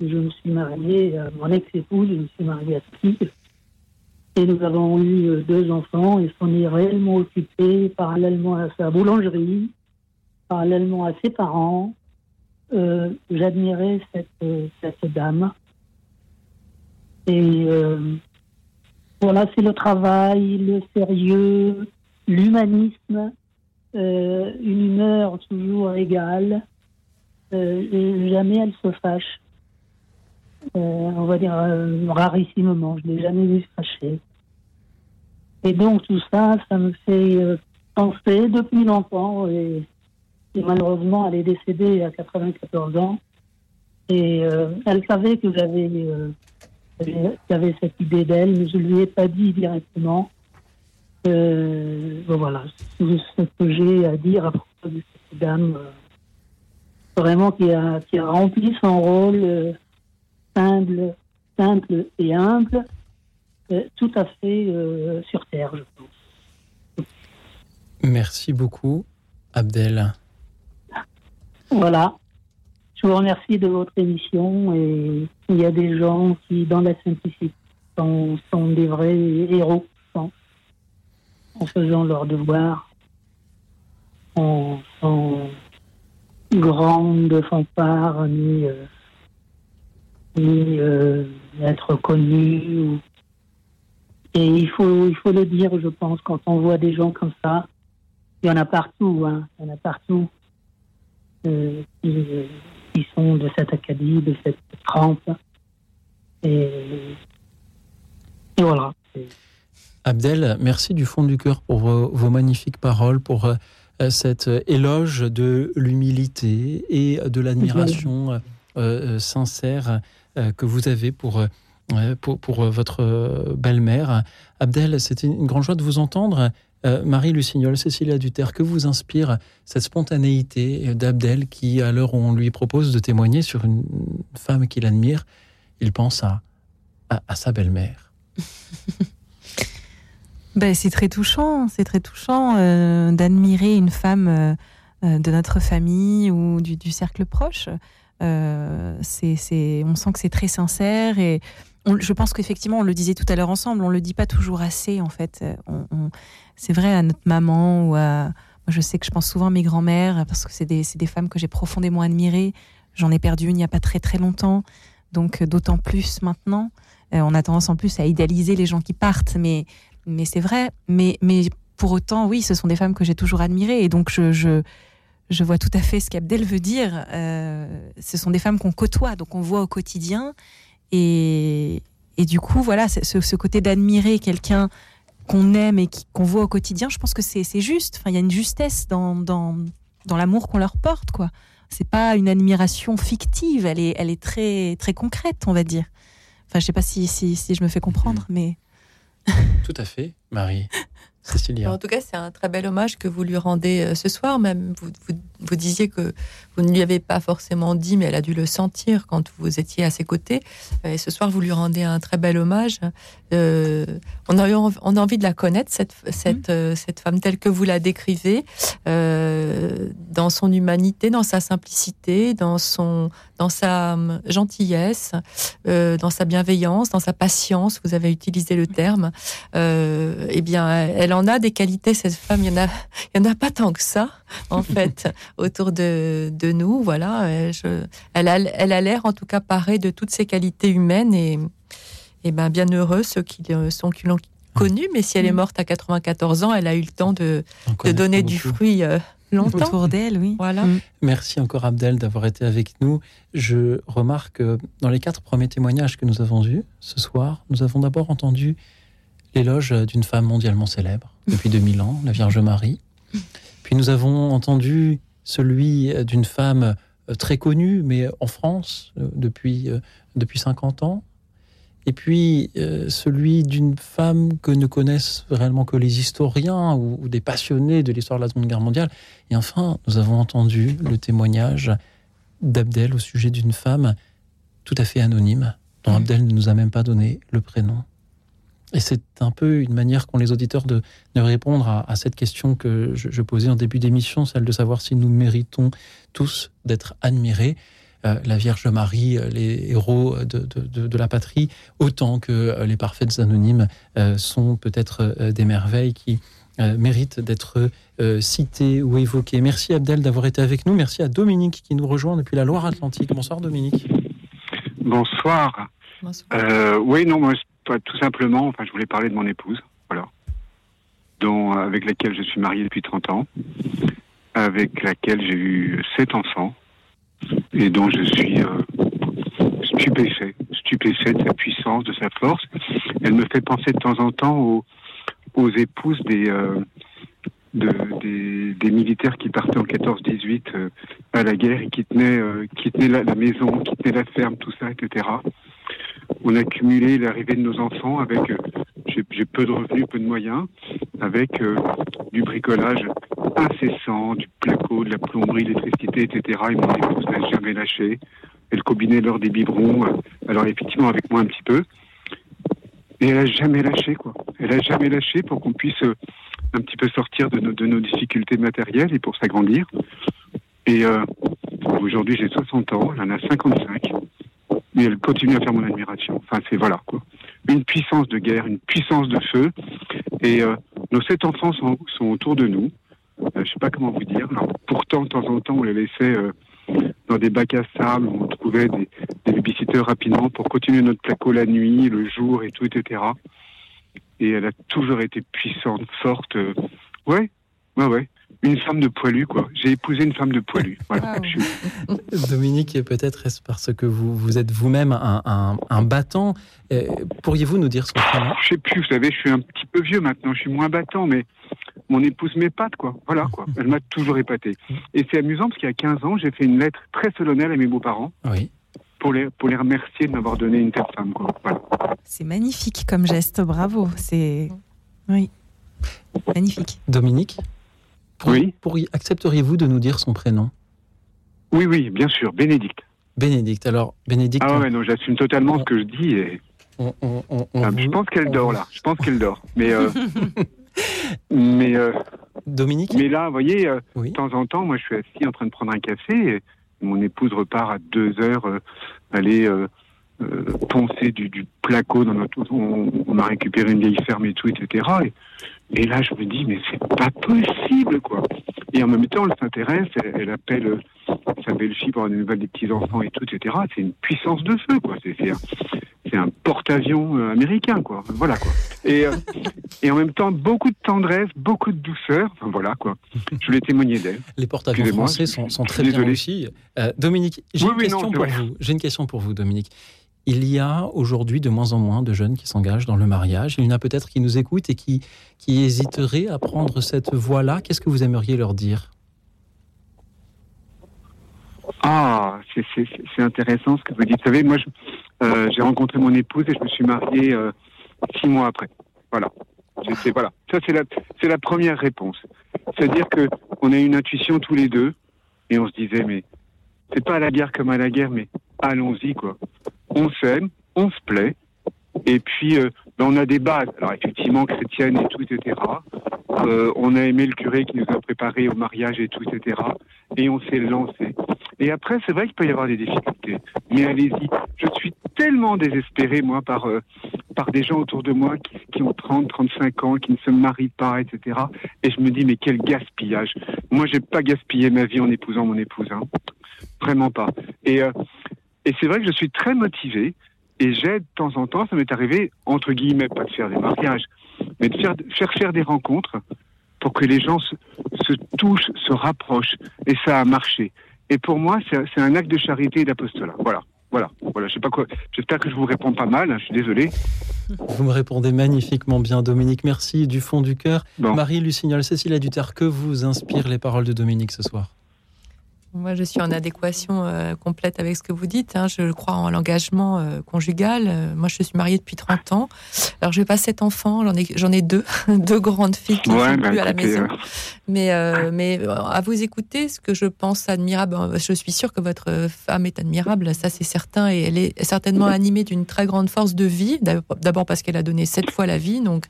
Je me suis mariée, à mon ex-épouse, je me suis mariée à fille. Et nous avons eu euh, deux enfants et s'en est réellement occupée parallèlement à sa boulangerie, parallèlement à ses parents. Euh, J'admirais cette, euh, dame. Et euh, voilà, c'est le travail, le sérieux, l'humanisme, euh, une humeur toujours égale. Euh, jamais elle se fâche. Euh, on va dire rarissimement, je ne l'ai jamais vu fâcher. Et donc tout ça, ça me fait penser depuis longtemps. Et, malheureusement, elle est décédée à 94 ans. Et elle savait que j'avais j'avais cette idée d'elle, mais je ne lui ai pas dit directement. Euh, voilà, ce que j'ai à dire à propos de cette dame, euh, vraiment qui a, qui a rempli son rôle euh, simple, simple et humble, tout à fait sur Terre, je pense. Merci beaucoup, Abdel. Voilà. Je vous remercie de votre émission et il y a des gens qui, dans la simplicité, sont, sont des vrais héros en faisant leur devoir, en, grande fanfare, ni, euh, ni euh, être connu. Et il faut, il faut le dire, je pense, quand on voit des gens comme ça, il y en a partout, hein, il y en a partout euh, qui, sont de cette acadie, de cette trempe. Et, et voilà. Abdel, merci du fond du cœur pour vos, magnifiques paroles, pour euh, cet éloge de l'humilité et de l'admiration euh, euh, sincère que vous avez pour, pour, votre belle-mère. Abdel, c'était une grande joie de vous entendre. Euh, Marie Lucignol, Cécilia Duterre, que vous inspire cette spontanéité d'Abdel qui, à l'heure où on lui propose de témoigner sur une femme qu'il admire, il pense à, à, sa belle-mère ben, C'est très touchant, c'est très touchant euh, d'admirer une femme euh, de notre famille ou du, cercle proche. c'est, on sent que c'est très sincère et je pense qu'effectivement, on le disait tout à l'heure ensemble, on le dit pas toujours assez en fait. c'est vrai à notre maman ou à. Moi, je sais que je pense souvent à mes grands-mères parce que c'est des, des, femmes que j'ai profondément admirées. J'en ai perdu une il n'y a pas très très longtemps, donc euh, d'autant plus maintenant. Euh, on a tendance en plus à idéaliser les gens qui partent, mais, mais c'est vrai. Mais, mais pour autant, oui, ce sont des femmes que j'ai toujours admirées et donc je, je, je vois tout à fait ce qu'Abdel veut dire. Euh, ce sont des femmes qu'on côtoie, donc on voit au quotidien et, du coup, voilà, ce, côté d'admirer quelqu'un qu'on aime et qu'on voit au quotidien, je pense que c'est juste. Enfin, il y a une justesse dans, dans, dans l'amour qu'on leur porte, quoi. C'est pas une admiration fictive, elle est, elle est très, très concrète, on va dire. Enfin, je sais pas si, si, si je me fais comprendre, mm. mais. Tout à fait, Marie. En tout cas, c'est un très bel hommage que vous lui rendez euh, ce soir. Même vous, vous, disiez que vous ne lui avez pas forcément dit, mais elle a dû le sentir quand vous étiez à ses côtés. Euh, et ce soir, vous lui rendez un très bel hommage. Euh, on, a eu, on a envie de la connaître, cette, cette, mmh. cette femme telle que vous la décrivez, dans son humanité, dans sa simplicité, dans, son, dans sa gentillesse, dans sa bienveillance, dans sa patience. Vous avez utilisé le terme. eh bien, elle en a des qualités, cette femme. Il y en a, il y en a pas tant que ça, en fait, autour de, de nous. Voilà. elle a, elle a l'air, en tout cas, parée de toutes ces qualités humaines et, et ben, bien heureux ceux qui sont, qui l'ont connue. Mais si elle est mm. morte à 94 ans, elle a eu le temps de, de donner du fruit. Euh, longtemps. Autour d'elle, oui. Voilà. Mm. Merci encore Abdel d'avoir été avec nous. Je remarque que dans les quatre premiers témoignages que nous avons eus ce soir, nous avons d'abord entendu l'éloge d'une femme mondialement célèbre depuis 2000 ans, la Vierge Marie. Puis nous avons entendu celui d'une femme euh, très connue, mais en France euh, depuis, euh, depuis 50 ans. Et puis celui d'une femme que ne connaissent réellement que les historiens ou, des passionnés de l'histoire de la Seconde Guerre mondiale. Et enfin, nous avons entendu le témoignage d'Abdel au sujet d'une femme tout à fait anonyme, dont. Abdel ne nous a même pas donné le prénom. Et c'est un peu une manière qu'ont les auditeurs de, répondre à, cette question que je, posais en début d'émission, celle de savoir si nous méritons tous d'être admirés. Euh, la Vierge Marie, euh, les héros de, la patrie, autant que euh, les parfaites anonymes sont peut-être des merveilles qui méritent d'être citées ou évoquées. Merci Abdel d'avoir été avec nous. Merci à Dominique qui nous rejoint depuis la Loire-Atlantique. Bonsoir Dominique. Bonsoir. Bonsoir. oui, non, moi tout simplement, enfin, je voulais parler de mon épouse, voilà, dont, avec laquelle je suis marié depuis 30 ans, avec laquelle j'ai eu sept enfants, et dont je suis euh, stupéfait, stupéfait de sa puissance, de sa force. Elle me fait penser de temps en temps aux, épouses des, euh, de, des, militaires qui partaient en 14-18 euh, à la guerre et qui tenaient, qui tenaient la, maison, qui tenaient la ferme, tout ça, etc on a cumulé l'arrivée de nos enfants avec, euh, j'ai peu de revenus, peu de moyens, avec euh, du bricolage incessant, du placo, de la plomberie, l'électricité, etc. Et mon épouse n'a jamais lâché. Elle combinait lors des biberons, euh, alors effectivement avec moi un petit peu. Elle a jamais lâché, quoi. Elle a jamais lâché pour qu'on puisse un petit peu sortir de nos, difficultés matérielles et pour s'agrandir. Et aujourd'hui, j'ai 60 ans, elle en a 55 mais elle continue à faire mon admiration. Enfin, c'est voilà quoi. Une puissance de guerre, une puissance de feu. Et euh, nos sept enfants sont, autour de nous. Euh, je sais pas comment vous dire. Pourtant, de temps en temps, on les laissait euh, dans des bacs à sable, on trouvait des, des babysitters rapidement pour continuer notre placo la nuit, le jour et tout, etc. Et elle a toujours été puissante, forte. ouais, ouais, ouais une femme de poilu, quoi. J'ai épousé une femme de poilu. Voilà. Dominique, peut-être est-ce parce que vous, vous êtes vous-même un, un, battant euh, Pourriez-vous nous dire son prénom Je sais plus, vous savez, je suis un petit peu vieux maintenant, je suis moins battant, mais mon épouse m'épate, quoi. Voilà, quoi. Elle m'a toujours épaté. Et c'est amusant parce qu'il y a 15 ans, j'ai fait une lettre très solennelle à mes beaux-parents. Oui pour les, pour les remercier de m'avoir donné une telle femme. C'est magnifique comme geste, bravo. C'est. Oui. Magnifique. Dominique? Oui. Accepteriez-vous de nous dire son prénom? Oui, oui, bien sûr, Bénédicte. Bénédicte, alors, Bénédicte. Ah ouais, non, j'assume totalement ce que je dis et. Ah, je pense qu'elle dort là. Je pense qu'elle dort. Mais. Euh, mais. Euh, Dominique? Mais là, vous voyez, euh, de temps en temps, moi je suis assis en train de prendre un café et mon épouse repart à deux heures aller poncer du, du, placo dans notre. On, on, a récupéré une vieille ferme et tout, etc. Et, et là, je me dis, mais c'est pas possible, quoi. Et en même temps, elle s'intéresse, elle, appelle sa belle-fille pour avoir des nouvelles des petits-enfants et tout, etc. C'est une puissance de feu, quoi. C'est c'est un porte-avions euh, américain, quoi. Voilà, quoi. Et, euh, et en même temps, beaucoup de tendresse, beaucoup de douceur. Enfin, voilà, quoi. Je voulais témoigner d'elle. Les porte-avions français sont, sont très bien aussi. Euh, Dominique, j'ai une question pour vous. J'ai une question pour vous, Dominique. Il y a aujourd'hui de moins en moins de jeunes qui s'engagent dans le mariage. Il y en a peut-être qui nous écoutent et qui, qui hésiteraient à prendre cette voie-là. Qu'est-ce que vous aimeriez leur dire? Ah, c'est intéressant ce que vous dites. Vous savez, moi, euh, j'ai rencontré mon épouse et je me suis marié euh, six mois après. Voilà. Voilà. Ça, c'est la, la première réponse. C'est-à-dire que on a une intuition tous les deux et on se disait, mais c'est pas à la guerre comme à la guerre, mais allons-y, quoi. On s'aime, on se plaît, et puis euh, ben, on a des bases. Alors effectivement, chrétiennes et tout, etc. Euh, on a aimé le curé qui nous a préparé au mariage et tout, etc. Et on s'est lancé. Et après, c'est vrai qu'il peut y avoir des difficultés. Mais allez-y. Je suis tellement désespéré, moi, par, euh, par des gens autour de moi qui, qui, ont 30, 35 ans, qui ne se marient pas, etc. Et je me dis, mais quel gaspillage. Moi, j'ai pas gaspillé ma vie en épousant mon épouse. Hein. Vraiment pas. Et, euh, et c'est vrai que je suis très motivé. Et j'aide de temps en temps, ça m'est arrivé, entre guillemets, pas de faire des mariages, mais de faire, faire faire des rencontres pour que les gens se, se touchent, se rapprochent. Et ça a marché. Et pour moi, c'est un acte de charité et d'apostolat. Voilà. Voilà, voilà, je sais pas quoi. J'espère que je vous réponds pas mal. Hein, je suis désolé. Vous me répondez magnifiquement bien, Dominique. Merci du fond du cœur. Marie Lucignol, Cécilia Duterre, que vous inspirent les paroles de Dominique ce soir moi, je suis en adéquation euh, complète avec ce que vous dites. Hein. Je crois en l'engagement euh, conjugal. Euh, moi, je suis mariée depuis 30 ans. Alors, je n'ai pas sept enfants, j'en ai, j'en ai deux, deux grandes filles qui ne sont bah, plus à la maison. Mais, mais à vous écouter, ce que je pense admirable, je suis sûre que votre femme est admirable, ça c'est certain, et elle est certainement animée d'une très grande force de vie. D'abord parce qu'elle a donné sept fois la vie, donc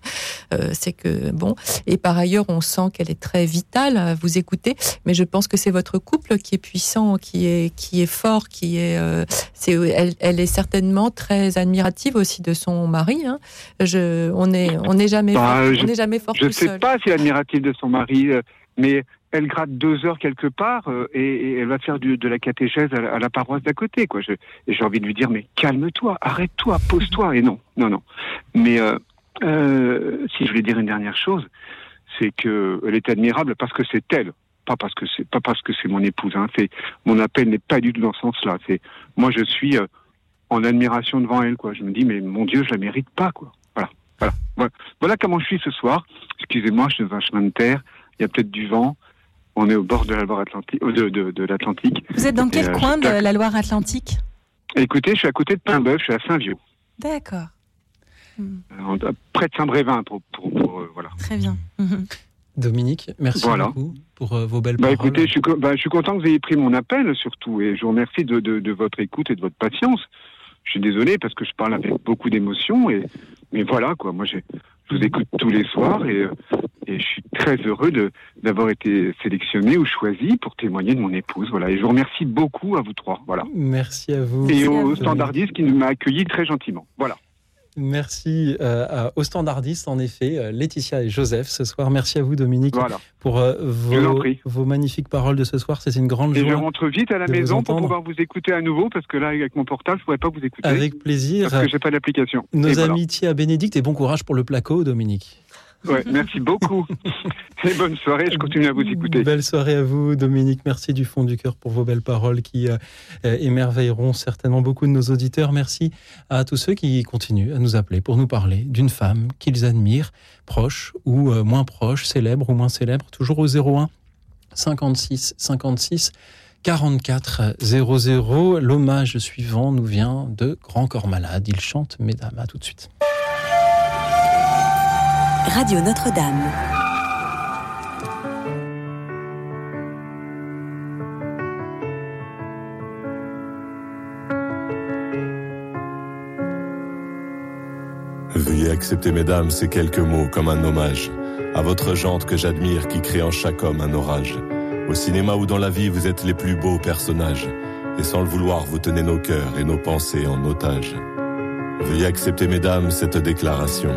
c'est que bon. Et par ailleurs, on sent qu'elle est très vitale à vous écouter. Mais je pense que c'est votre couple qui puissant, qui est, qui est fort, qui est, euh, c'est, elle, est certainement très admirative aussi de son mari. Hein. Je, on n'est on est jamais, bah, fort, on est jamais fort Je ne sais pas si elle est admirative de son mari, euh, mais elle gratte deux heures quelque part euh, et, elle va faire du, de la catéchèse à la, paroisse d'à côté. Quoi. Je, et j'ai envie de lui dire, mais calme-toi, arrête-toi, pose-toi. Et non, non, non. Mais si je voulais dire une dernière chose, c'est qu'elle est admirable parce que c'est elle pas parce que c'est pas parce que c'est mon épouse. Hein, c'est mon appel n'est pas du tout dans ce sens-là. C'est moi je suis euh, en admiration devant elle quoi. Je me dis mais mon Dieu je la mérite pas quoi. Voilà voilà voilà, comment je suis ce soir. Excusez-moi je suis dans un chemin de terre. Il y a peut-être du vent. On est au bord de la Loire-Atlantique. Euh, de, de, de l'Atlantique. Vous êtes dans quel euh, coin de la Loire-Atlantique? Écoutez, je suis à côté de Paimboeuf, je suis à Saint-Vieux. D'accord. près de Saint-Brévin, pour, pour, pour voilà. Très bien. Dominique, merci beaucoup pour euh, vos belles bah, paroles. Écoutez, je suis, bah, je suis, content que vous ayez pris mon appel surtout et je vous remercie de, de, de, votre écoute et de votre patience. Je suis désolé parce que je parle avec beaucoup d'émotion et mais voilà quoi. Moi, je vous écoute tous les soirs et, euh, et je suis très heureux d'avoir été sélectionné ou choisi pour témoigner de mon épouse. Voilà, et je vous remercie beaucoup à vous trois. Voilà. Merci à vous. Et au standardiste qui m'a accueilli très gentiment. Voilà. Merci euh, aux standardistes, en effet, euh, Laetitia et Joseph ce soir. Merci à vous, Dominique, pour euh, vos, magnifiques paroles de ce soir. C'est une grande joie. Et je rentre vite à la maison pour pouvoir vous écouter à nouveau, parce que là, avec mon portable, je ne pourrais pas vous écouter. Avec plaisir. Parce que j'ai pas d'application. Nos amitiés à Bénédicte et bon courage pour le placo, Dominique. Merci beaucoup. Bonne soirée, je continue à vous écouter. Belle soirée à vous, Dominique. Merci du fond du cœur pour vos belles paroles qui euh, euh, émerveilleront certainement beaucoup de nos auditeurs. Merci à tous ceux qui continuent à nous appeler pour nous parler d'une femme qu'ils admirent, proche ou euh, moins proche, célèbre ou moins célèbre, toujours au 01 56 56 44 00. L'hommage suivant nous vient de Grand Corps Malade. Il chante Mesdames. À tout de suite. Radio Notre-Dame. Veuillez accepter, mesdames, ces quelques mots comme un hommage à votre jante que j'admire qui crée en chaque homme un orage. Au cinéma ou dans la vie, vous êtes les plus beaux personnages. Et sans le vouloir, vous tenez nos cœurs et nos pensées en otage. Veuillez accepter, mesdames, cette déclaration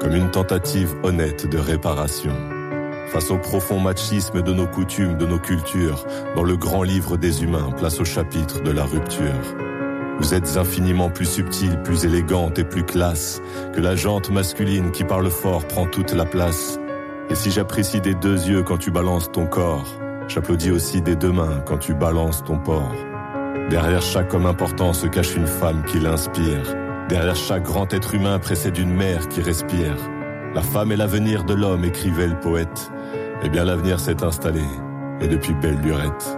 comme une tentative honnête de réparation. Face au profond machisme de nos coutumes, de nos cultures, dans le grand livre des humains, place au chapitre de la rupture. Vous êtes infiniment plus subtile, plus élégante et plus classe que la jante masculine qui parle fort prend toute la place. Et si j'apprécie des deux yeux quand tu balances ton corps, j'applaudis aussi des deux mains quand tu balances ton porc. Derrière chaque homme important se cache une femme qui l'inspire. Derrière chaque grand être humain précède une mère qui respire. La femme est l'avenir de l'homme, écrivait le poète. Eh bien l'avenir s'est installé, et depuis belle lurette.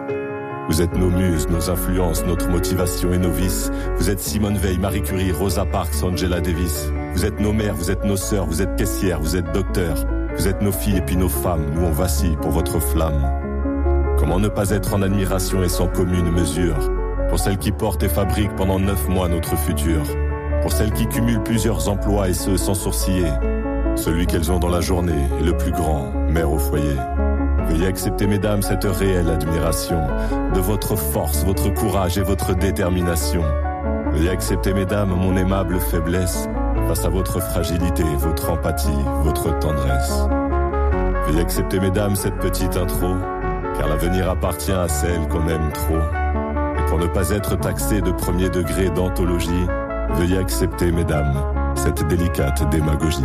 Vous êtes nos muses, nos influences, notre motivation et nos vices. Vous êtes Simone Veil, Marie Curie, Rosa Parks, Angela Davis. Vous êtes nos mères, vous êtes nos sœurs, vous êtes caissières, vous êtes docteurs. Vous êtes nos filles et puis nos femmes, nous on vacille pour votre flamme. Comment ne pas être en admiration et sans commune mesure? Pour celles qui portent et fabriquent pendant neuf mois notre futur pour celles qui cumulent plusieurs emplois et ce sans sourciller. Celui qu'elles ont dans la journée est le plus grand, mère au foyer. Veuillez accepter, mesdames, cette réelle admiration de votre force, votre courage et votre détermination. Veuillez accepter, mesdames, mon aimable faiblesse face à votre fragilité, votre empathie, votre tendresse. Veuillez accepter, mesdames, cette petite intro, car l'avenir appartient à celle qu'on aime trop. Et pour ne pas être taxé de premier degré d'anthologie, Veuillez accepter, mesdames, cette délicate démagogie.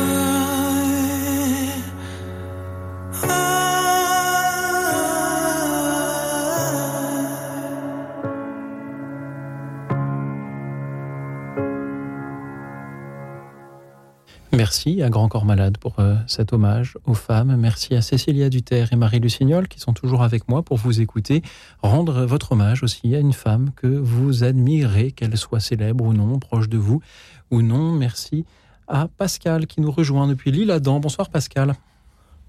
Merci à Grand Corps Malade pour euh, cet hommage aux femmes. Merci à Cécilia Duterre et Marie Lucignol qui sont toujours avec moi pour vous écouter. Rendre votre hommage aussi à une femme que vous admirez, qu'elle soit célèbre ou non, proche de vous ou non. Merci à Pascal qui nous rejoint depuis l'île Adam. Bonsoir Pascal.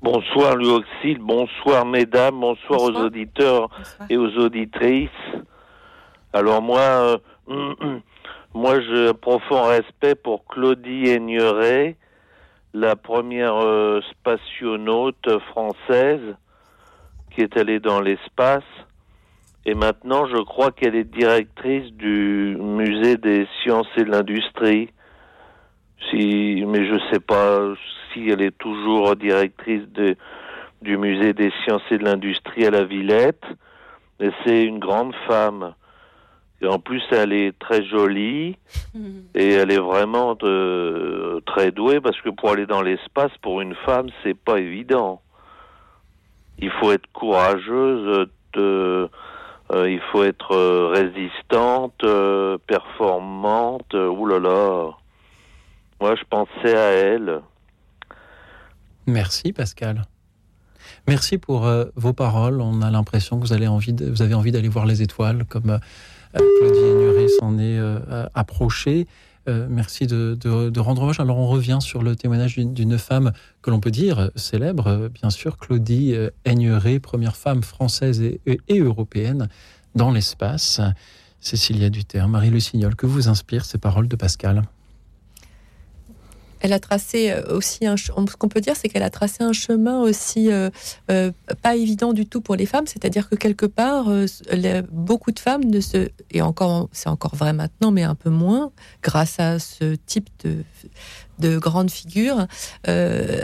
Bonsoir Louis bonsoir mesdames, bonsoir, aux auditeurs et aux auditrices. Alors moi, euh, moi j'ai profond respect pour Claudie Aigneret la première euh, spationaute française qui est allée dans l'espace. Et maintenant, je crois qu'elle est directrice du musée des sciences et de l'industrie. Si, mais je sais pas si elle est toujours directrice du musée des sciences et de l'industrie à la Villette. Mais c'est une grande femme. Et en plus, elle est très jolie et elle est vraiment de, très douée parce que pour aller dans l'espace, pour une femme, c'est pas évident. Il faut être courageuse, de, euh, il faut être euh, résistante, euh, performante. Ouh là là. Moi, je pensais à elle. Merci, Pascal. Merci pour vos paroles. On a l'impression que vous, avez envie vous avez envie d'aller voir les étoiles, comme Claudie Aigneret s'en est euh, approché. Euh, merci de, rendre hommage. Alors on revient sur le témoignage d'une femme que l'on peut dire célèbre, bien sûr, Claudie première femme française et, européenne dans l'espace. Cécilia Duterre, Marie Lucignol, que vous inspirent ces paroles de Pascal? Elle a tracé aussi un. Ce qu'on peut dire, c'est qu'elle a tracé un chemin aussi pas évident du tout pour les femmes. C'est-à-dire que quelque part, beaucoup de femmes ne se et encore, c'est encore vrai maintenant, mais un peu moins, grâce à ce type de de grandes figures euh,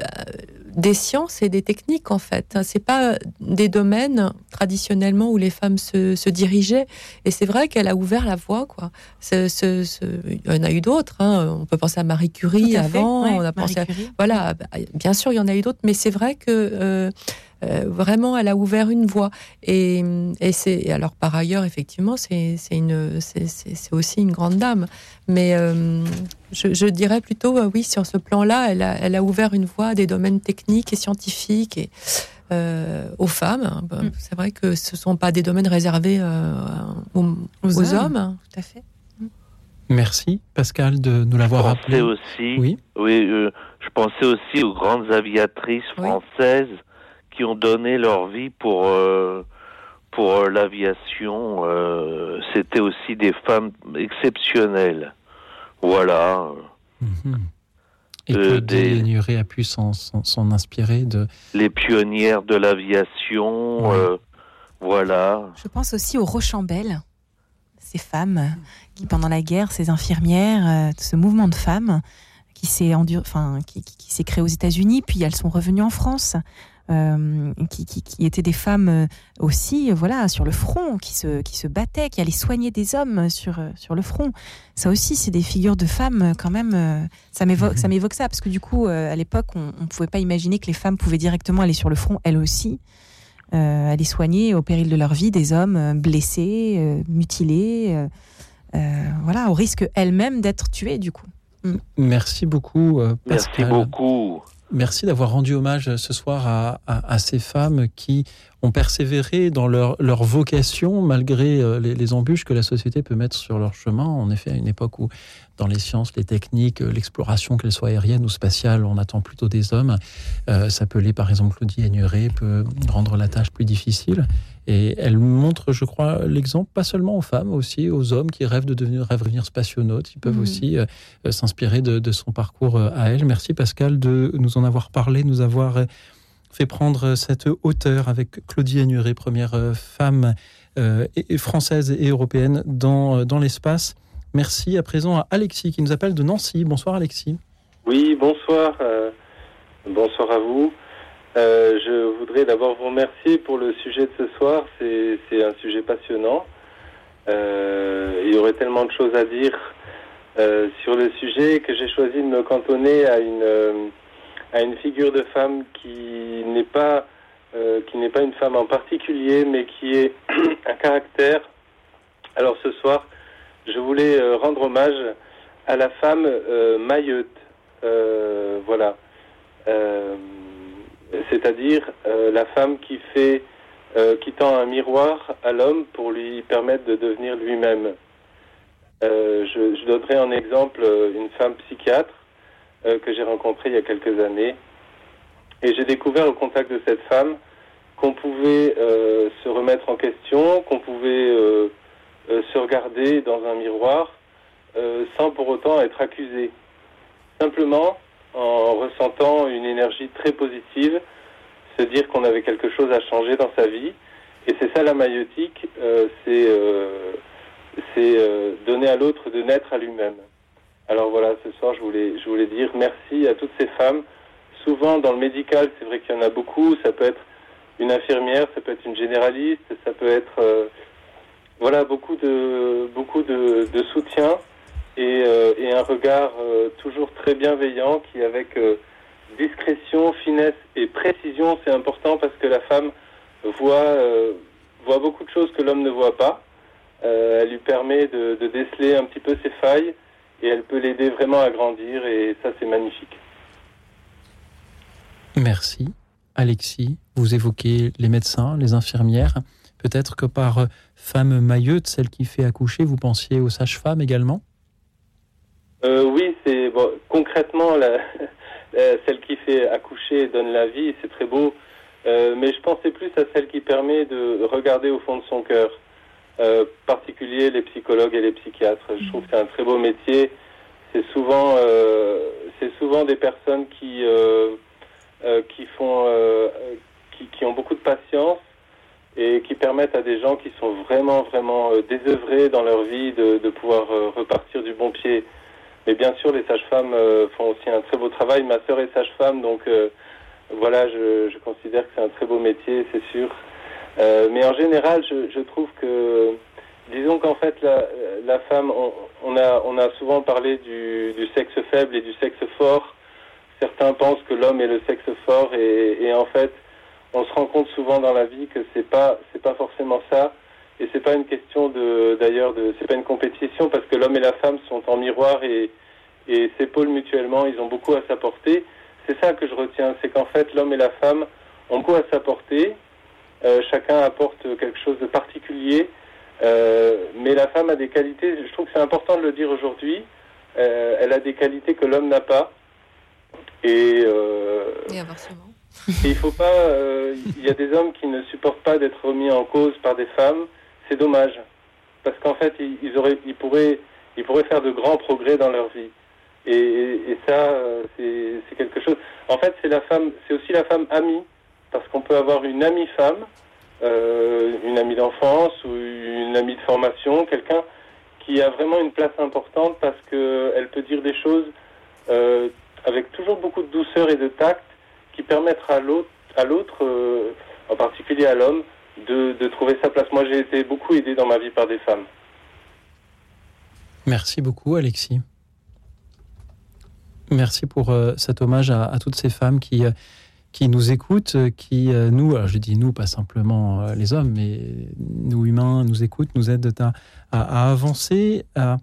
des sciences et des techniques en fait. C'est pas des domaines traditionnellement où les femmes se, dirigeaient et c'est vrai qu'elle a ouvert la voie quoi. il y en a eu d'autres. Hein. On peut penser à Marie Curie avant. on a pensé voilà. Bah, bien sûr il y en a eu d'autres, mais c'est vrai que euh, euh, vraiment, elle a ouvert une voie. Et, c'est alors par ailleurs, effectivement, c'est une, c'est aussi une grande dame. Mais euh, je, dirais plutôt, euh, oui, sur ce plan-là, elle a, elle a ouvert une voie à des domaines techniques et scientifiques et aux femmes. Mm. C'est vrai que ce ne sont pas des domaines réservés aux, hommes. Tout à fait. Merci Pascal de nous l'avoir rappelé. Aussi, oui, oui je pensais aussi aux grandes aviatrices françaises qui ont donné leur vie pour euh, pour euh, l'aviation. Euh, c'était aussi des femmes exceptionnelles. Voilà. Mhm. Et que des a pu s'en inspirer de les pionnières de l'aviation. voilà. Je pense aussi aux Rochambelles, ces femmes qui pendant la guerre, ces infirmières, ce mouvement de femmes qui s'est enfin qui, qui s'est créé aux États-Unis, puis elles sont revenues en France. Euh, qui, qui, étaient des femmes euh, aussi, euh, voilà, sur le front, qui se, qui se battaient, qui allaient soigner des hommes sur, sur le front. Ça aussi, c'est des figures de femmes quand même. ça m'évoque, ça m'évoque ça parce que du coup, à l'époque, on ne pouvait pas imaginer que les femmes pouvaient directement aller sur le front, elles aussi. aller soigner au péril de leur vie des hommes blessés, mutilés, voilà, au risque elles-mêmes d'être tuées du coup. Mm. Merci beaucoup. Merci beaucoup. Merci d'avoir rendu hommage ce soir à, ces femmes qui ont persévéré dans leur, vocation malgré euh, les, embûches que la société peut mettre sur leur chemin. En effet, à une époque où dans les sciences, les techniques, euh, l'exploration, qu'elle soit aérienne ou spatiale, on attend plutôt des hommes. Euh, s'appeler par exemple Claudie Aigneret peut rendre la tâche plus difficile. Et elle montre, je crois, l'exemple pas seulement aux femmes, aussi aux hommes qui rêvent de devenir, rêvent de devenir spationautes. Ils peuvent mhm. aussi euh, s'inspirer de, son parcours à elle. Merci Pascal de nous en avoir parlé, nous avoir fait prendre cette hauteur avec Claudie Aigneret, première femme française et européenne dans, dans l'espace. Merci à présent à Alexis qui nous appelle de Nancy. Bonsoir Alexis. Oui, bonsoir. Euh, bonsoir à vous. Euh, je voudrais d'abord vous remercier pour le sujet de ce soir. C'est un sujet passionnant. Euh, il y aurait tellement de choses à dire sur le sujet que j'ai choisi de me cantonner à une, à une figure de femme qui n'est pas, qui n'est pas une femme en particulier, mais qui est un caractère. Alors ce soir, je voulais euh, rendre hommage à la femme euh, Mayotte. Euh, C'est-à-dire la femme qui fait, qui tend un miroir à l'homme pour lui permettre de devenir lui-même. je, je, donnerai en exemple une femme psychiatre que j'ai rencontrée il y a quelques années. Et j'ai découvert au contact de cette femme qu'on pouvait se remettre en question, qu'on pouvait euh, se regarder dans un miroir euh, sans pour autant être accusé. Simplement en ressentant une énergie très positive, se dire qu'on avait quelque chose à changer dans sa vie. Et c'est ça la maïotique, euh, c'est donner à l'autre de naître à lui-même. Alors voilà, ce soir, je voulais, je voulais dire merci à toutes ces femmes. Souvent, dans le médical, c'est vrai qu'il y en a beaucoup. Ça peut être une infirmière, ça peut être une généraliste, ça peut être voilà, beaucoup de, beaucoup de, soutien et, euh, et, un regard euh, toujours très bienveillant qui, avec euh, discrétion, finesse et précision, c'est important parce que la femme voit, voit beaucoup de choses que l'homme ne voit pas. elle lui permet de, de, déceler un petit peu ses failles et elle peut l'aider vraiment à grandir et ça, c'est magnifique. Merci. Alexis, vous évoquez les médecins, les infirmières. Peut-être que par femme mailleute, celle qui fait accoucher, vous pensiez aux sages-femmes également? Euh, Oui, c'est bon, concrètement celle qui fait accoucher donne la vie, c'est très beau. Euh, mais je pensais plus à celle qui permet de regarder au fond de son cœur, euh, particulier les psychologues et les psychiatres. Je trouve que c'est un très beau métier. C'est souvent, souvent des personnes qui, font, qui, ont beaucoup de patience et qui permettent à des gens qui sont vraiment, vraiment désœuvrés dans leur vie de pouvoir repartir du bon pied. Mais bien sûr, les sages-femmes font aussi un très beau travail. Ma sœur est sage-femme, donc voilà, je, considère que c'est un très beau métier, c'est sûr. Euh, mais en général, je, trouve que, disons qu'en fait, la, femme, on, a, souvent parlé du, sexe faible et du sexe fort. Certains pensent que l'homme est le sexe fort et, et, en fait, on se rend compte souvent dans la vie que c'est pas, c'est pas forcément ça. Et c'est pas une question de, d'ailleurs, de, c'est pas une compétition parce que l'homme et la femme sont en miroir et, et s'épaulent mutuellement. Ils ont beaucoup à s'apporter. C'est ça que je retiens, c'est qu'en fait l'homme et la femme ont quoi à s'apporter, euh, chacun apporte quelque chose de particulier, euh, mais la femme a des qualités, je trouve que c'est important de le dire aujourd'hui, euh, elle a des qualités que l'homme n'a pas, et, et inversement. il faut pas, il y a des hommes qui ne supportent pas d'être remis en cause par des femmes, c'est dommage, parce qu'en fait ils, pourraient, faire de grands progrès dans leur vie. Et, ça, euh, c'est quelque chose. En fait, c'est aussi la femme amie, parce qu'on peut avoir une amie femme, euh, une amie d'enfance ou une amie de formation, quelqu'un qui a vraiment une place importante parce qu'elle peut dire des choses euh, avec toujours beaucoup de douceur et de tact qui permettra à l'autre, en particulier à l'homme, de, trouver sa place. Moi, j'ai été beaucoup aidé dans ma vie par des femmes. Merci beaucoup, Alexis. Merci pour euh, cet hommage à, toutes ces femmes qui, euh, qui nous écoutent, qui euh, nous, alors je dis nous, pas simplement les hommes, mais nous humains, nous écoutent, nous aident à, à, avancer, à,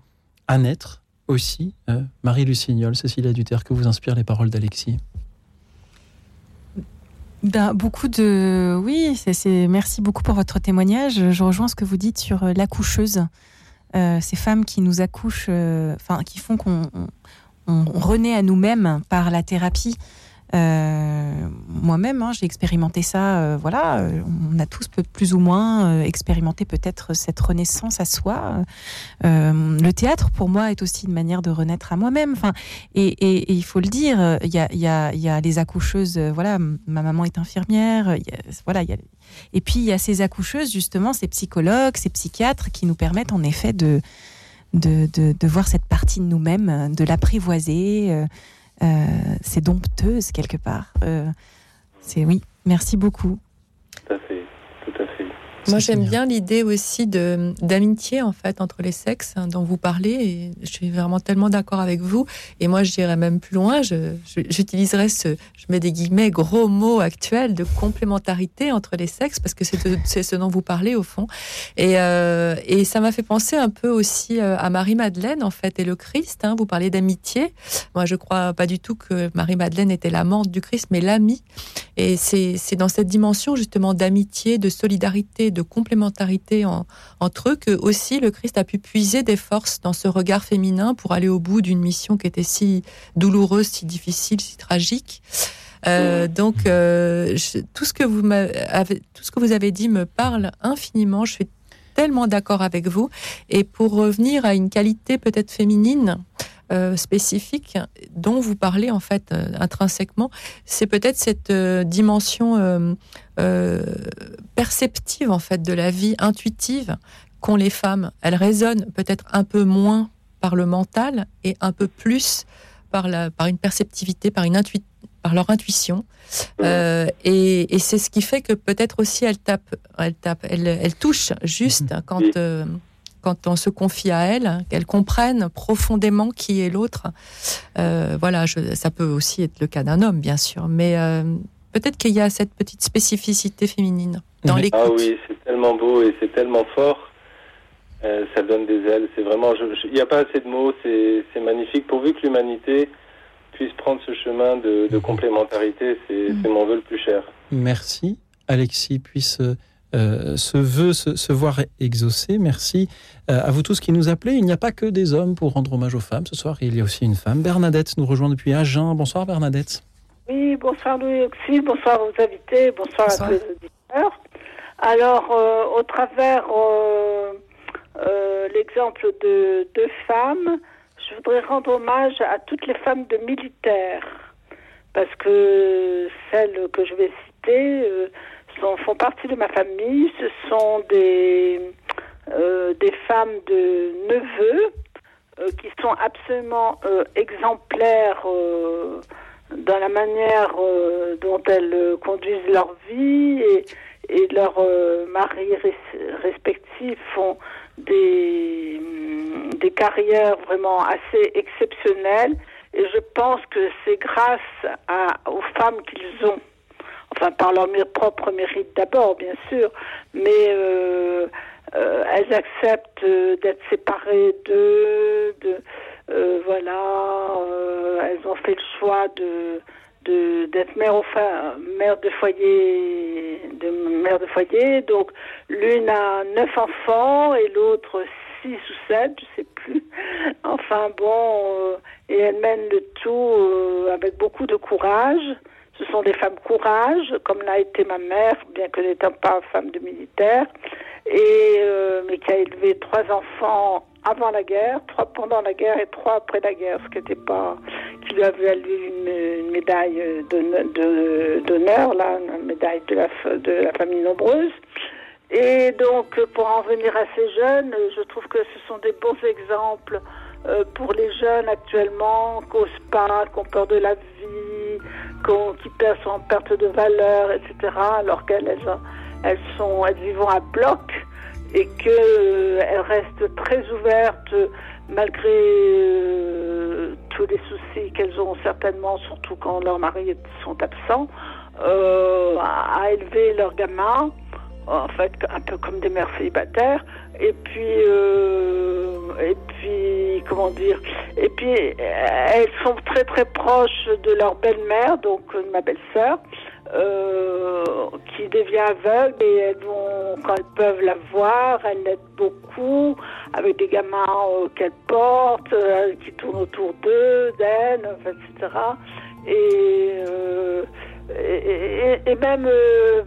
à, naître aussi. Marie Lucignol, Cécilia Duterre, que vous inspirent les paroles d'Alexis ben, beaucoup de oui, c'est merci beaucoup pour votre témoignage. Je rejoins ce que vous dites sur l'accoucheuse, ces femmes qui nous accouchent, enfin qui font qu'on on renaît à nous-mêmes par la thérapie. Euh, moi-même, hein, j'ai expérimenté ça. Euh, voilà, euh, on a tous plus ou moins expérimenté peut-être cette renaissance à soi. le théâtre, pour moi, est aussi une manière de renaître à moi-même. Enfin, et, il faut le dire, il y a, les accoucheuses. voilà, ma maman est infirmière. voilà, et puis il y a ces accoucheuses justement, ces psychologues, ces psychiatres qui nous permettent en effet de de, de, voir cette partie de nous-mêmes, de l'apprivoiser. Euh, c'est dompteuse quelque part. Euh, c'est oui, merci beaucoup. Tout à fait, tout à fait. Moi, j'aime bien l'idée aussi de d'amitié en fait entre les sexes hein, dont vous parlez. Et je suis vraiment tellement d'accord avec vous. Et moi, j'irais même plus loin. J'utiliserais ce, je mets des guillemets, gros mots actuels de complémentarité entre les sexes parce que c'est ce dont vous parlez au fond. Et, euh, et ça m'a fait penser un peu aussi euh, à Marie-Madeleine en fait et le Christ. Hein. Vous parlez d'amitié. Moi, je crois pas du tout que Marie-Madeleine était l'amante du Christ, mais l'amie. Et c'est dans cette dimension justement d'amitié, de solidarité, de complémentarité entre eux que aussi le Christ a pu puiser des forces dans ce regard féminin pour aller au bout d'une mission qui était si douloureuse, si difficile, si tragique. Euh, donc euh, tout ce que vous avez, tout ce que vous avez dit me parle infiniment. Je suis tellement d'accord avec vous. Et pour revenir à une qualité peut-être féminine, euh, spécifique dont vous parlez en fait euh, intrinsèquement, c'est peut-être cette euh, dimension perceptive en fait de la vie intuitive qu'ont les femmes. Elles résonnent peut-être un peu moins par le mental et un peu plus par, la, par une perceptivité, par, une par leur intuition. et, c'est ce qui fait que peut-être aussi elles tapent, elles, tapent, elles, touchent juste quand quand on se confie à elle, qu'elle comprenne profondément qui est l'autre. Euh, voilà, ça peut aussi être le cas d'un homme, bien sûr, mais euh, peut-être qu'il y a cette petite spécificité féminine dans l'écoute. Ah oui, c'est tellement beau et c'est tellement fort. Euh, ça donne des ailes. C'est vraiment, il n'y a pas assez de mots. C'est magnifique. Pourvu que l'humanité puisse prendre ce chemin de, de complémentarité, c'est mm. mon vœu le plus cher. Merci, Alexis. Puisse euh, ce vœu se, voir exaucé. Merci euh, à vous tous qui nous appelez. Il n'y a pas que des hommes pour rendre hommage aux femmes. Ce soir, il y a aussi une femme. Bernadette nous rejoint depuis Agen. Bonsoir Bernadette. Oui, bonsoir Louis Auxil, bonsoir aux invités, bonsoir, à tous les auditeurs. Alors, euh, au travers l'exemple de deux femmes, je voudrais rendre hommage à toutes les femmes de militaires, parce que celles que je vais citer euh, font partie de ma famille. Ce sont des, euh, des femmes de neveux euh, qui sont absolument exemplaires dans la manière dont elles conduisent leur vie et, leurs maris respectifs font des, des carrières vraiment assez exceptionnelles. Et je pense que c'est grâce à, aux femmes qu'ils ont, enfin par leur propre mérite d'abord, bien sûr, mais euh, euh, elles acceptent euh, d'être séparées de, de voilà, elles ont fait le choix de d'être mère, enfin, mère de foyer, de mère de foyer. Donc l'une a neuf enfants et l'autre six ou sept, je sais plus. Enfin bon, euh, et elle mène le tout euh, avec beaucoup de courage. Ce sont des femmes courage, comme l'a été ma mère, bien que n'étant pas femme de militaire, et euh, mais qui a élevé trois enfants avant la guerre, trois pendant la guerre et trois après la guerre, ce qui n'était pas, qui lui avait valu une, médaille d'honneur, là, une médaille de la, de la famille nombreuse. Et donc, pour en venir à ces jeunes, je trouve que ce sont des bons exemples euh, pour les jeunes actuellement, qui n'osent pas, qui ont peur de la vie, qui, perdent, sont en perte de valeur, etc., alors qu'elles elles sont, elles vivent à bloc et qu'elles euh, restent très ouvertes malgré euh, tous les soucis qu'elles ont certainement, surtout quand leurs maris sont absents, euh, à, élever leurs gamins, en fait un peu comme des mères célibataires, et puis et puis comment dire, et puis elles sont très très proches de leur belle-mère, donc ma belle-sœur. Euh, qui devient aveugle et elles vont, quand elles peuvent la voir, elles l'aident beaucoup avec des gamins euh, qu'elles portent, euh, qui tournent autour d'eux, d'elles, etc. Et, et, et, même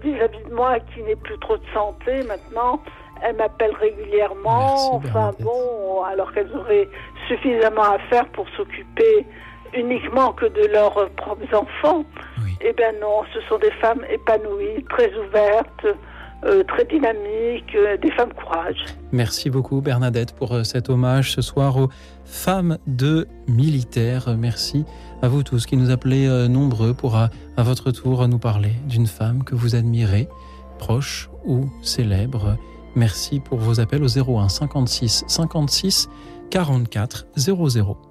vis-à-vis de moi qui n'ai plus trop de santé maintenant, elles m'appellent régulièrement. enfin bon, alors qu'elles auraient suffisamment à faire pour s'occuper uniquement que de leurs propres enfants. Eh bien non, ce sont des femmes épanouies, très ouvertes, euh, très dynamiques, euh, des femmes courage. Merci beaucoup Bernadette pour euh, cet hommage ce soir aux femmes de militaires. Merci à vous tous qui nous appelez nombreux pour à, à votre tour nous parler d'une femme que vous admirez, proche ou célèbre. Merci pour vos appels au 01 56 56 44 00.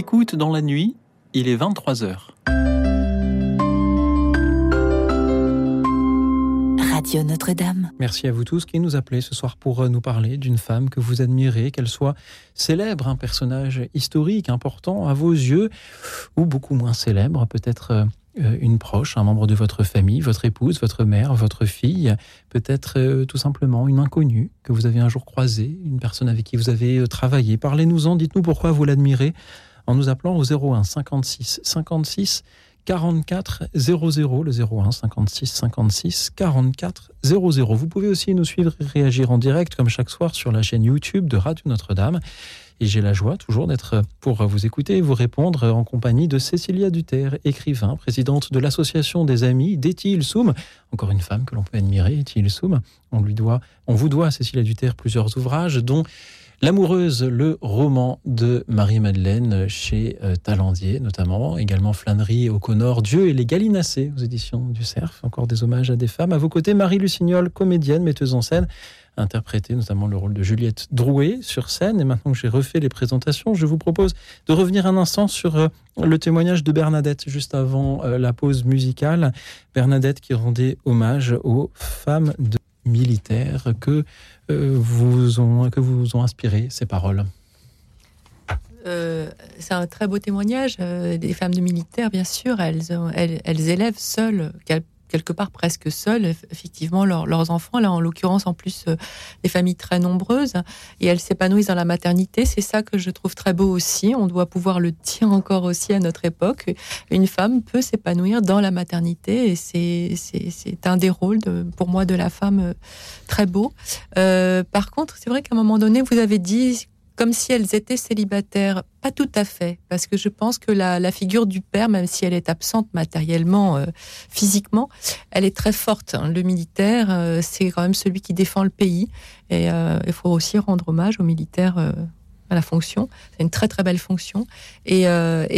Écoute dans la nuit, il est 23h. Radio Notre-Dame. Merci à vous tous qui nous appelez ce soir pour euh, nous parler d'une femme que vous admirez, qu'elle soit célèbre, un personnage historique important à vos yeux, ou beaucoup moins célèbre, peut-être euh, euh, une proche, un membre de votre famille, votre épouse, votre mère, votre fille, peut-être tout simplement une inconnue que vous avez un jour croisée, une personne avec qui vous avez travaillé. Parlez-nous-en, dites-nous pourquoi vous l'admirez en nous appelant au 01 56 56 44 00, le 01 56 56 44 00. Vous pouvez aussi nous suivre et réagir en direct, comme chaque soir, sur la chaîne YouTube de Radio Notre-Dame. Et j'ai la joie toujours d'être pour vous écouter et vous répondre en compagnie de Cécilia Duterre, écrivain, présidente de l'association des amis d'Etil Soum. Encore une femme que l'on peut admirer, Etil Soum. On lui doit, on vous doit, Cécilia Duterre, plusieurs ouvrages, dont L'amoureuse, le roman de Marie-Madeleine chez euh, Talandier notamment, également Flânerie, O'Connor, Dieu et les Gallinacés aux éditions du Cerf, encore des hommages à des femmes. À vos côtés, Marie Lucignol, comédienne, metteuse en scène, interprété notamment le rôle de Juliette Drouet sur scène. Et maintenant que j'ai refait les présentations, je vous propose de revenir un instant sur euh, le témoignage de Bernadette juste avant euh, la pause musicale. Bernadette qui rendait hommage aux femmes de militaires que vous ont, que vous ont inspiré ces paroles euh, c'est un très beau témoignage. Euh, des femmes de militaires, bien sûr, elles, elles, elles élèvent seules, quelque part presque seules, effectivement, leurs enfants. Là, en l'occurrence, en plus, euh, des familles très nombreuses. Et elles s'épanouissent dans la maternité. C'est ça que je trouve très beau aussi. On doit pouvoir le dire encore aussi à notre époque. Une femme peut s'épanouir dans la maternité. Et c'est un des rôles, pour moi, de la femme euh, très beau. Euh, par contre, c'est vrai qu'à un moment donné, vous avez dit comme si elles étaient célibataires. Pas tout à fait, parce que je pense que la, figure du père, même si elle est absente matériellement, euh, physiquement, elle est très forte. Hein. Le militaire, euh, c'est quand même celui qui défend le pays. Et euh, il faut aussi rendre hommage aux militaires à la fonction. C'est une très très belle fonction. Et,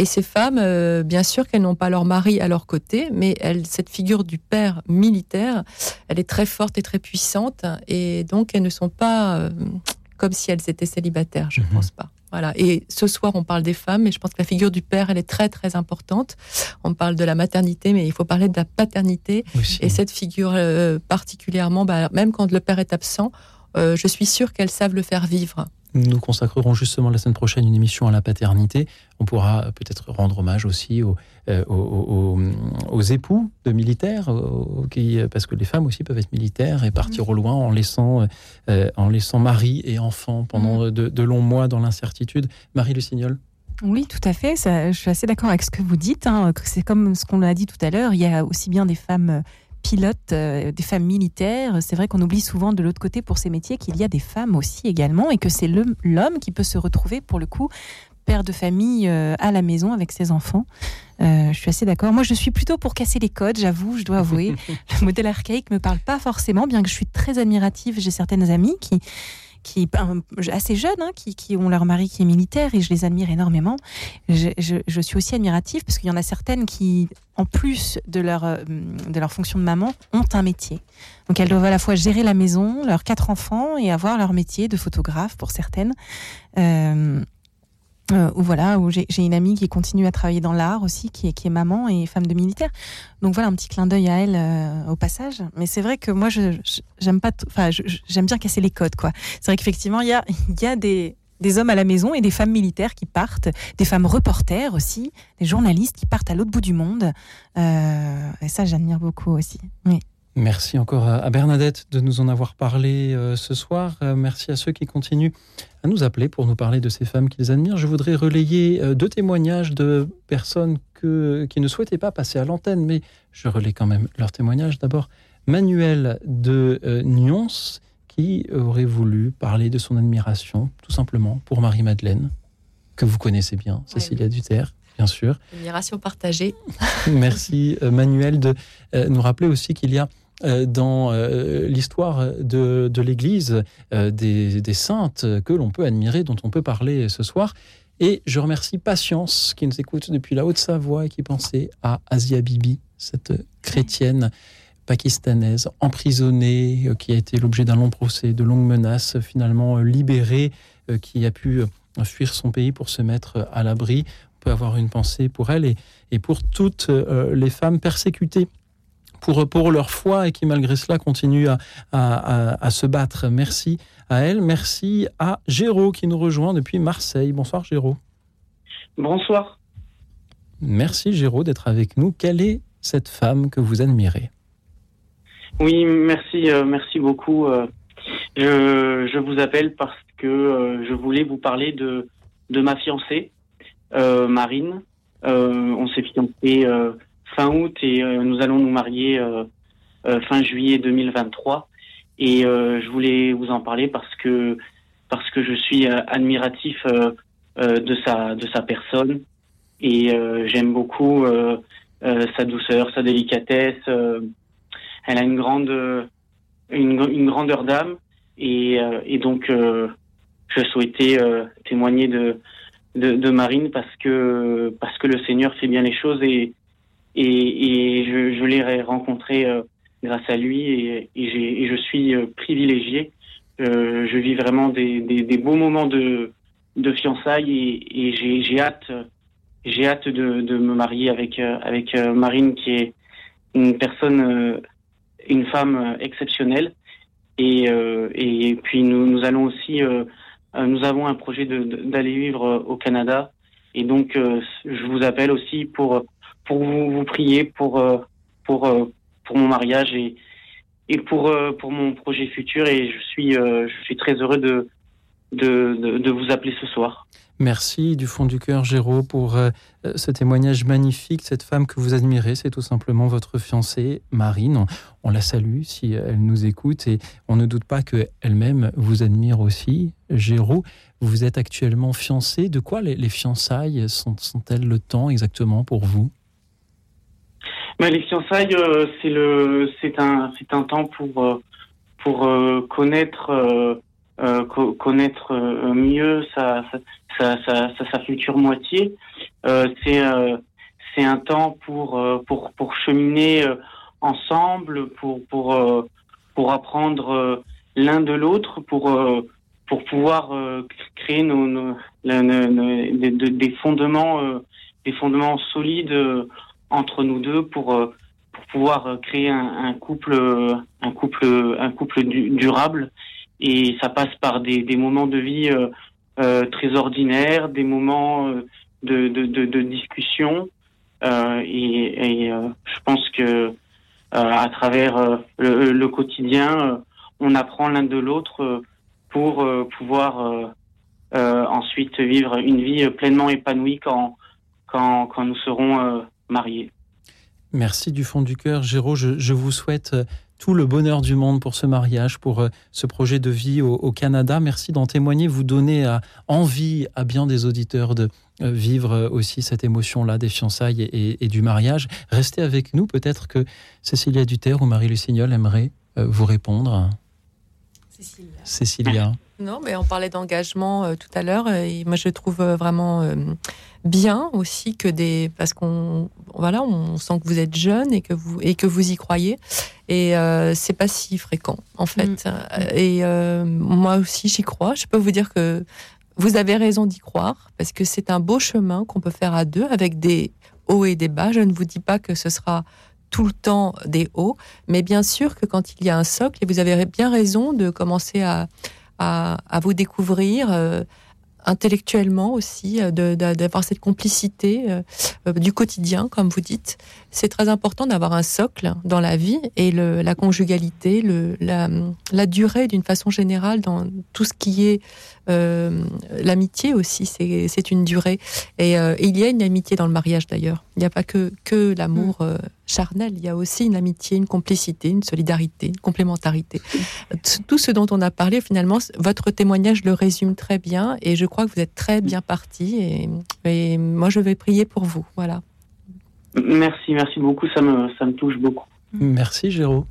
ces femmes, bien sûr qu'elles n'ont pas leur mari à leur côté, mais cette figure du père militaire, elle est très forte et très puissante. Et donc elles ne sont pas comme si elles étaient célibataires, je ne mhm. pense pas. Voilà. Et ce soir, on parle des femmes, et je pense que la figure du père, elle est très très importante. On parle de la maternité, mais il faut parler de la paternité. Et cette figure euh, particulièrement, bah, même quand le père est absent, euh, je suis sûre qu'elles savent le faire vivre. Nous consacrerons justement la semaine prochaine une émission à la paternité. On pourra peut-être rendre hommage aussi aux, euh, aux, époux de militaires, qui, parce que les femmes aussi peuvent être militaires et partir au loin en laissant, euh, en laissant mari et enfants pendant mm. de, longs mois dans l'incertitude. Marie Lucignol oui, tout à fait. je suis assez d'accord avec ce que vous dites. Hein, c'est comme ce qu'on a dit tout à l'heure. Il y a aussi bien des femmes pilotes, euh, des femmes militaires. C'est vrai qu'on oublie souvent de l'autre côté pour ces métiers qu'il y a des femmes aussi également et que c'est l'homme qui peut se retrouver pour le coup père de famille euh, à la maison avec ses enfants. Euh, je suis assez d'accord. Moi, je suis plutôt pour casser les codes, j'avoue, je dois avouer. le modèle archaïque me parle pas forcément, bien que je suis très admirative. J'ai certaines amies qui qui assez jeunes, hein, qui, qui, ont leur mari qui est militaire et je les admire énormément. Je, je, suis aussi admirative parce qu'il y en a certaines qui, en plus de leur, euh, de leur fonction de maman, ont un métier. Donc elles doivent à la fois gérer la maison, leurs quatre enfants et avoir leur métier de photographe pour certaines. Euh, euh, ou voilà, où j'ai une amie qui continue à travailler dans l'art aussi, qui est, qui est maman et femme de militaire. Donc voilà, un petit clin d'œil à elle euh, au passage. Mais c'est vrai que moi, je j'aime pas, enfin, j'aime bien casser les codes, quoi. C'est vrai qu'effectivement, il y a, y a des, des hommes à la maison et des femmes militaires qui partent, des femmes reporters aussi, des journalistes qui partent à l'autre bout du monde. Euh, et ça, j'admire beaucoup aussi. Oui. Merci encore à Bernadette de nous en avoir parlé euh, ce soir. Euh, merci à ceux qui continuent à nous appeler pour nous parler de ces femmes qu'ils admirent. Je voudrais relayer euh, deux témoignages de personnes que, qui ne souhaitaient pas passer à l'antenne, mais je relais quand même leurs témoignages. D'abord, Manuel de Nyons, qui aurait voulu parler de son admiration, tout simplement, pour Marie-Madeleine, que vous connaissez bien, Cécilia Duterre bien sûr. Admiration partagée. Merci Manuel de nous rappeler aussi qu'il y a dans euh, l'histoire de, l'Église euh, des, saintes que l'on peut admirer, dont on peut parler ce soir. Et je remercie Patience qui nous écoute depuis la Haute-Savoie et qui pensait à Asia Bibi, cette chrétienne pakistanaise emprisonnée, qui a été l'objet d'un long procès, de longues menaces, finalement libérée, qui a pu fuir son pays pour se mettre à l'abri. On peut avoir une pensée pour elle et pour toutes les femmes persécutées pour, pour leur foi et qui malgré cela continuent à, à, à, se battre. Merci à elle, merci à Géraud qui nous rejoint depuis Marseille. Bonsoir Géraud. Bonsoir. Merci Géraud d'être avec nous. Quelle est cette femme que vous admirez? Oui, merci, euh, merci beaucoup. Euh, je, je, vous appelle parce que euh, je voulais vous parler de, de ma fiancée, Marine. on s'est fiancés fin août et nous allons nous marier fin juillet 2023. Et je voulais vous en parler parce que parce que je suis admiratif de sa de sa personne et j'aime beaucoup euh, sa douceur, sa délicatesse. Euh, elle a une grande, une, grandeur d'âme et, euh, et, donc je souhaitais témoigner de, de, de, Marine parce que parce que le Seigneur fait bien les choses et et, et je, je l'ai rencontré grâce à lui et, et, et je suis privilégié. Euh, je vis vraiment des, des, des, beaux moments de, de fiançailles et, j'ai hâte j'ai hâte de, de, me marier avec euh, avec euh, Marine qui est une personne, euh, une femme exceptionnelle. Et, et puis nous, nous allons aussi, nous avons un projet d'aller vivre au Canada. Et donc je vous appelle aussi pour pour vous, prier pour pour pour mon mariage et et pour pour mon projet futur. Et je suis je suis très heureux de de, de, vous appeler ce soir. Merci du fond du cœur, Géraud, pour euh, ce témoignage magnifique. Cette femme que vous admirez, c'est tout simplement votre fiancée, Marine. On, la salue si elle nous écoute et on ne doute pas qu'elle-même vous admire aussi. Géraud, vous êtes actuellement fiancé. De quoi les, fiançailles sont-elles le temps exactement pour vous? Ben, Les fiançailles, euh, c'est un, un temps pour, euh, pour connaître euh, connaître euh, mieux sa, sa, sa, future moitié. C'est c'est un temps pour pour pour cheminer ensemble, pour pour pour apprendre l'un de l'autre, pour pour pouvoir créer des, fondements des fondements solides entre nous deux pour pour pouvoir créer un, un couple un couple un couple durable et ça passe par des, moments de vie euh, euh, très ordinaires, des moments euh, de, discussion. et, je pense que à travers le, le, quotidien, on apprend l'un de l'autre pour pouvoir ensuite vivre une vie pleinement épanouie quand, quand, quand nous serons mariés. Merci du fond du cœur, Géraud. Je, je, vous souhaite tout le bonheur du monde pour ce mariage, pour euh, ce projet de vie au, Canada. Merci d'en témoigner, vous donner envie à bien des auditeurs de euh, vivre euh, aussi cette émotion-là des fiançailles et, du mariage. Restez avec nous, peut-être que Cécilia Duterre ou Marie Lucignol aimeraient vous répondre. Cécilia. Cécilia. Non, mais on parlait d'engagement tout à l'heure et moi je trouve vraiment bien aussi que des parce qu'on voilà on sent que vous êtes jeune et que vous et que vous y croyez. Et euh, c'est pas si fréquent en fait. Mm. et euh, moi aussi j'y crois. Je peux vous dire que vous avez raison d'y croire parce que c'est un beau chemin qu'on peut faire à deux avec des hauts et des bas. Je ne vous dis pas que ce sera tout le temps des hauts mais bien sûr que quand il y a un socle et vous avez bien raison de commencer à à, à vous découvrir euh, intellectuellement aussi, euh, d'avoir cette complicité euh, euh, du quotidien, comme vous dites. C'est très important d'avoir un socle dans la vie et le, la conjugalité, le, la, la durée d'une façon générale dans tout ce qui est euh, l'amitié aussi, c'est une durée. Et, euh, il y a une amitié dans le mariage d'ailleurs. Il n'y a pas que, que l'amour mm. euh, charnel, il y a aussi une amitié, une complicité, une solidarité, une complémentarité. Tout ce dont on a parlé, finalement, votre témoignage le résume très bien et je crois que vous êtes très bien parti et, et moi je vais prier pour vous. Voilà. Merci, merci beaucoup, ça me, ça me touche beaucoup. Merci Géraud.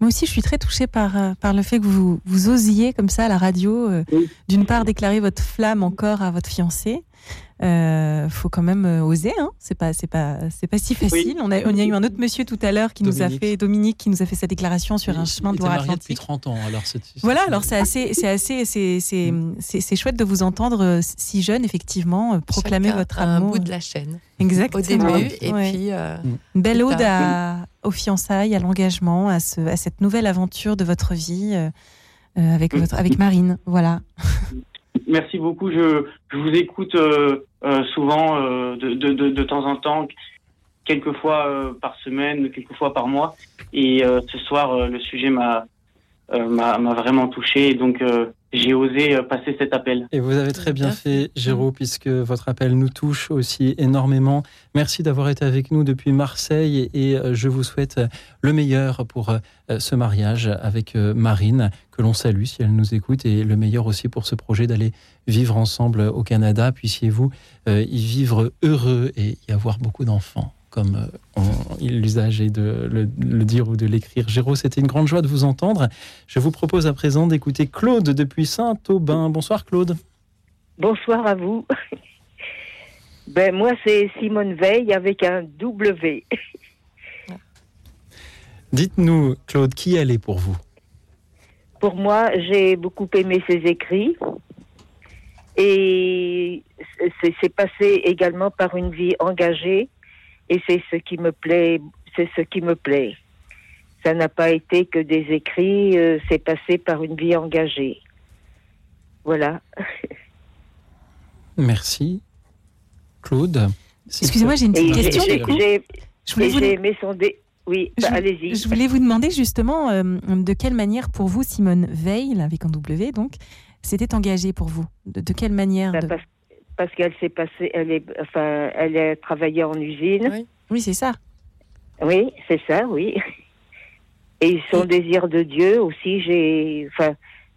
Moi aussi, je suis très touchée par, euh, par le fait que vous, vous osiez comme ça à la radio, euh, d'une part déclarer votre flamme encore à votre fiancé, euh, faut quand même euh, oser, hein. C'est pas, c'est pas, c'est pas si facile. On, a, on y a eu un autre monsieur tout à l'heure qui nous a fait, Dominique, qui nous a fait sa déclaration sur un chemin de Loire-Atlantique. depuis 30 ans, alors c'est. Voilà, alors c'est assez, c'est assez, c'est, c'est, c'est, chouette de vous entendre euh, si jeune, effectivement, euh, proclamer Chacun votre a un amour. bout de la chaîne. Exactement. Au début, et Ouais. puis. euh, Une belle ode à, aux fiançailles, à l'engagement, à, ce, à cette nouvelle aventure de votre vie euh, avec, votre, avec Marine. Voilà. Merci beaucoup. Je, vous écoute euh, euh, souvent, euh, de, de, temps en temps, quelques fois par semaine, quelques fois par mois. Et ce soir, le sujet m'a m'a m'a vraiment touché. Et donc, euh, j'ai osé euh, passer cet appel. Et vous avez très bien fait, Géraud, puisque votre appel nous touche aussi énormément. Merci d'avoir été avec nous depuis Marseille et euh, je vous souhaite euh, le meilleur pour euh, ce mariage avec euh, Marine, que l'on salue si elle nous écoute, et le meilleur aussi pour ce projet d'aller vivre ensemble au Canada. Puissiez-vous euh, y vivre heureux et y avoir beaucoup d'enfants. Comme euh, l'usage est de le, le dire ou de l'écrire. Géraud, c'était une grande joie de vous entendre. Je vous propose à présent d'écouter Claude depuis Saint-Aubin. Bonsoir Claude. Bonsoir à vous. Ben moi c'est Simone Veil avec un W. Dites-nous, Claude, qui elle est pour vous? Pour moi, j'ai beaucoup aimé ses écrits et c'est passé également par une vie engagée et c'est ce qui me plaît, c'est ce qui me plaît. Ça n'a pas été que des écrits, euh, c'est passé par une vie engagée. Voilà. Merci. Claude. Excusez-moi, j'ai une petite Et question, j'ai- du coup. j'ai- Je voulais vous- j'ai aimé son dé... Oui, bah, allez-y. Je voulais vous demander justement euh, de quelle manière pour vous Simone Veil, avec un W donc, s'était engagée pour vous? De, de quelle manière Bah, de- parce, parce qu'elle s'est passée, elle est, enfin, elle a travaillé en usine. Oui, c'est ça. Oui, c'est ça, oui. Et son désir de Dieu aussi, j'ai, enfin,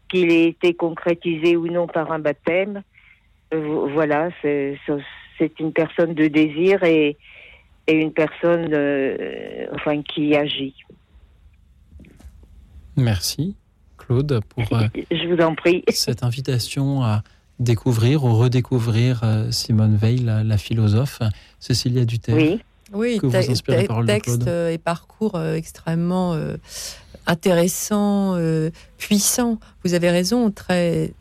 qu'il ait été concrétisé ou non par un baptême, euh, voilà, c'est c'est une personne de désir et, et une personne, euh, enfin, qui agit. Merci, Claude, pour euh, Je vous en prie. cette invitation à découvrir ou redécouvrir euh, Simone Veil, la, la philosophe. Cécilia Duterre. Oui. Oui, Que vous te- inspire les te- paroles de texte Claude euh, et parcours euh, extrêmement euh, intéressant, euh, puissant. Vous avez raison, très,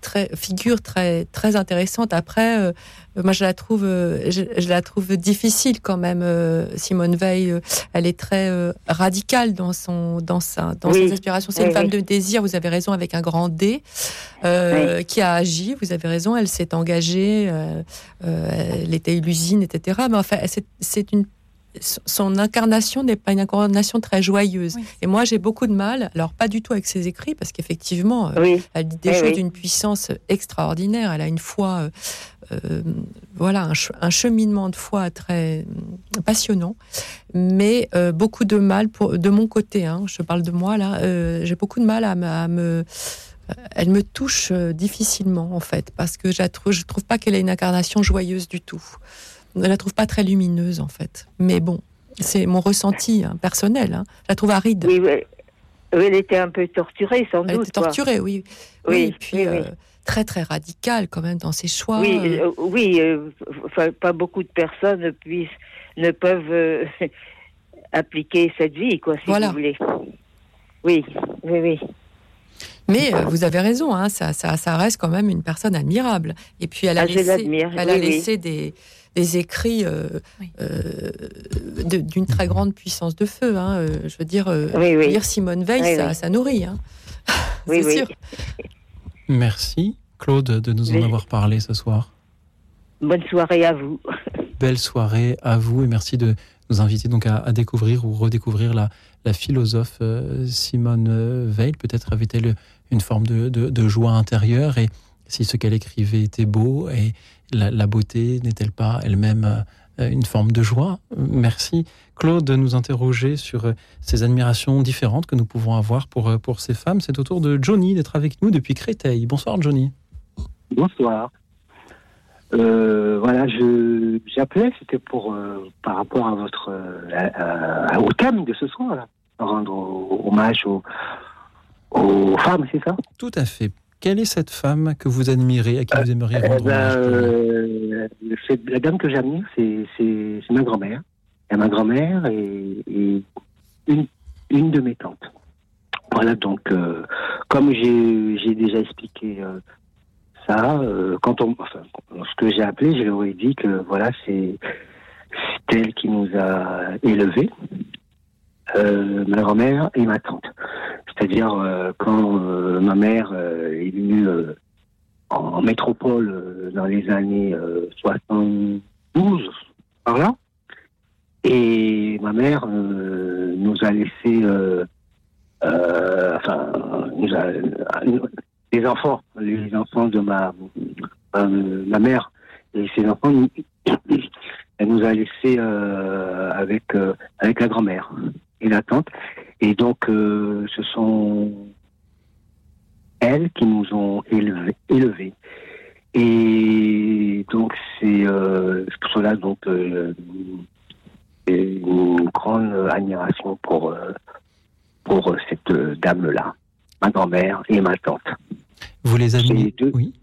très figure très très intéressante. Après, euh, moi je la trouve, euh, je, je la trouve difficile quand même. euh, Simone Veil, elle est très radicale dans son dans sa dans Oui. ses aspirations. C'est Oui, une femme oui. de désir. Vous avez raison avec un grand D qui a agi. Vous avez raison. Elle s'est engagée. elle était l'usine, etc. Mais enfin, c'est une son incarnation n'est pas une incarnation très joyeuse. Et moi, j'ai beaucoup de mal, alors pas du tout avec ses écrits, parce qu'effectivement, euh, Oui. elle dit des Oui, choses oui. d'une puissance extraordinaire. Elle a une foi, euh, euh, voilà, un, che- un cheminement de foi très euh, passionnant, mais euh, beaucoup de mal pour, de mon côté. hein, je parle de moi là. euh, j'ai beaucoup de mal à me, à me- elle me touche euh, difficilement en fait, parce que je trouve, je trouve pas qu'elle ait une incarnation joyeuse du tout. Je la trouve pas très lumineuse en fait. Mais bon, c'est mon ressenti hein, personnel. hein. Je la trouve aride. Oui, oui. Elle était un peu torturée, sans Elle doute. était torturée, oui. Oui, Oui, puis oui, euh, très très radicale quand même dans ses choix. Oui, euh, euh, oui, euh, pas beaucoup de personnes puissent, ne peuvent appliquer cette vie, quoi, si Voilà. vous voulez. Oui, oui, oui. Mais vous avez raison, hein, ça, ça, ça reste quand même une personne admirable. Et puis elle a Ah, laissé, elle a laissé des, des écrits euh, euh, d'une très grande puissance de feu. hein, euh, je veux dire, euh, Oui, oui. lire Simone Veil, Oui, ça, oui. ça nourrit. hein. Oui, C'est oui. sûr. Merci, Claude, de nous en avoir parlé ce soir. Bonne soirée à vous. Belle soirée à vous et merci de nous inviter donc à, à découvrir ou redécouvrir la, la philosophe euh, Simone Veil. Peut-être avait-elle une forme de, de- de joie intérieure et si ce qu'elle écrivait était beau et la, la beauté n'est-elle pas elle-même euh, une forme de joie? Merci Claude de nous interroger sur euh, ces admirations différentes que nous pouvons avoir pour, euh, pour ces femmes. C'est au tour de Johnny d'être avec nous depuis Créteil. Bonsoir Johnny. Bonsoir. Euh, voilà, je j'appelais, c'était pour euh, par rapport à votre euh, à- au thème de ce soir, là, rendre hommage aux, aux femmes, c'est ça? Tout à fait. Quelle est cette femme que vous admirez, à qui vous aimeriez Eh rendre ben, hommage euh, La dame que j'admire, c'est ma grand-mère. Et ma grand-mère et, et une, une de mes tantes. Voilà, donc, euh, comme j'ai déjà expliqué euh, ça, euh, quand on, enfin, lorsque j'ai appelé, je leur ai dit que voilà, c'est c'est elle qui nous a élevés, euh, ma grand-mère et ma tante. C'est-à-dire euh, quand euh, ma mère est venue en métropole dans les années euh, 72, par là. Et ma mère nous a laissé, enfin, nous a, les enfants, les enfants de ma, ma mère et ses enfants, elle nous a laissé euh, avec avec la grand-mère et la tante. Et donc, euh, ce sont elles qui nous ont élevés. élevés. Et donc, c'est euh, c'est pour cela donc, euh, une grande admiration pour, euh, pour cette dame-là, ma grand-mère et ma tante. Vous les admirez Oui.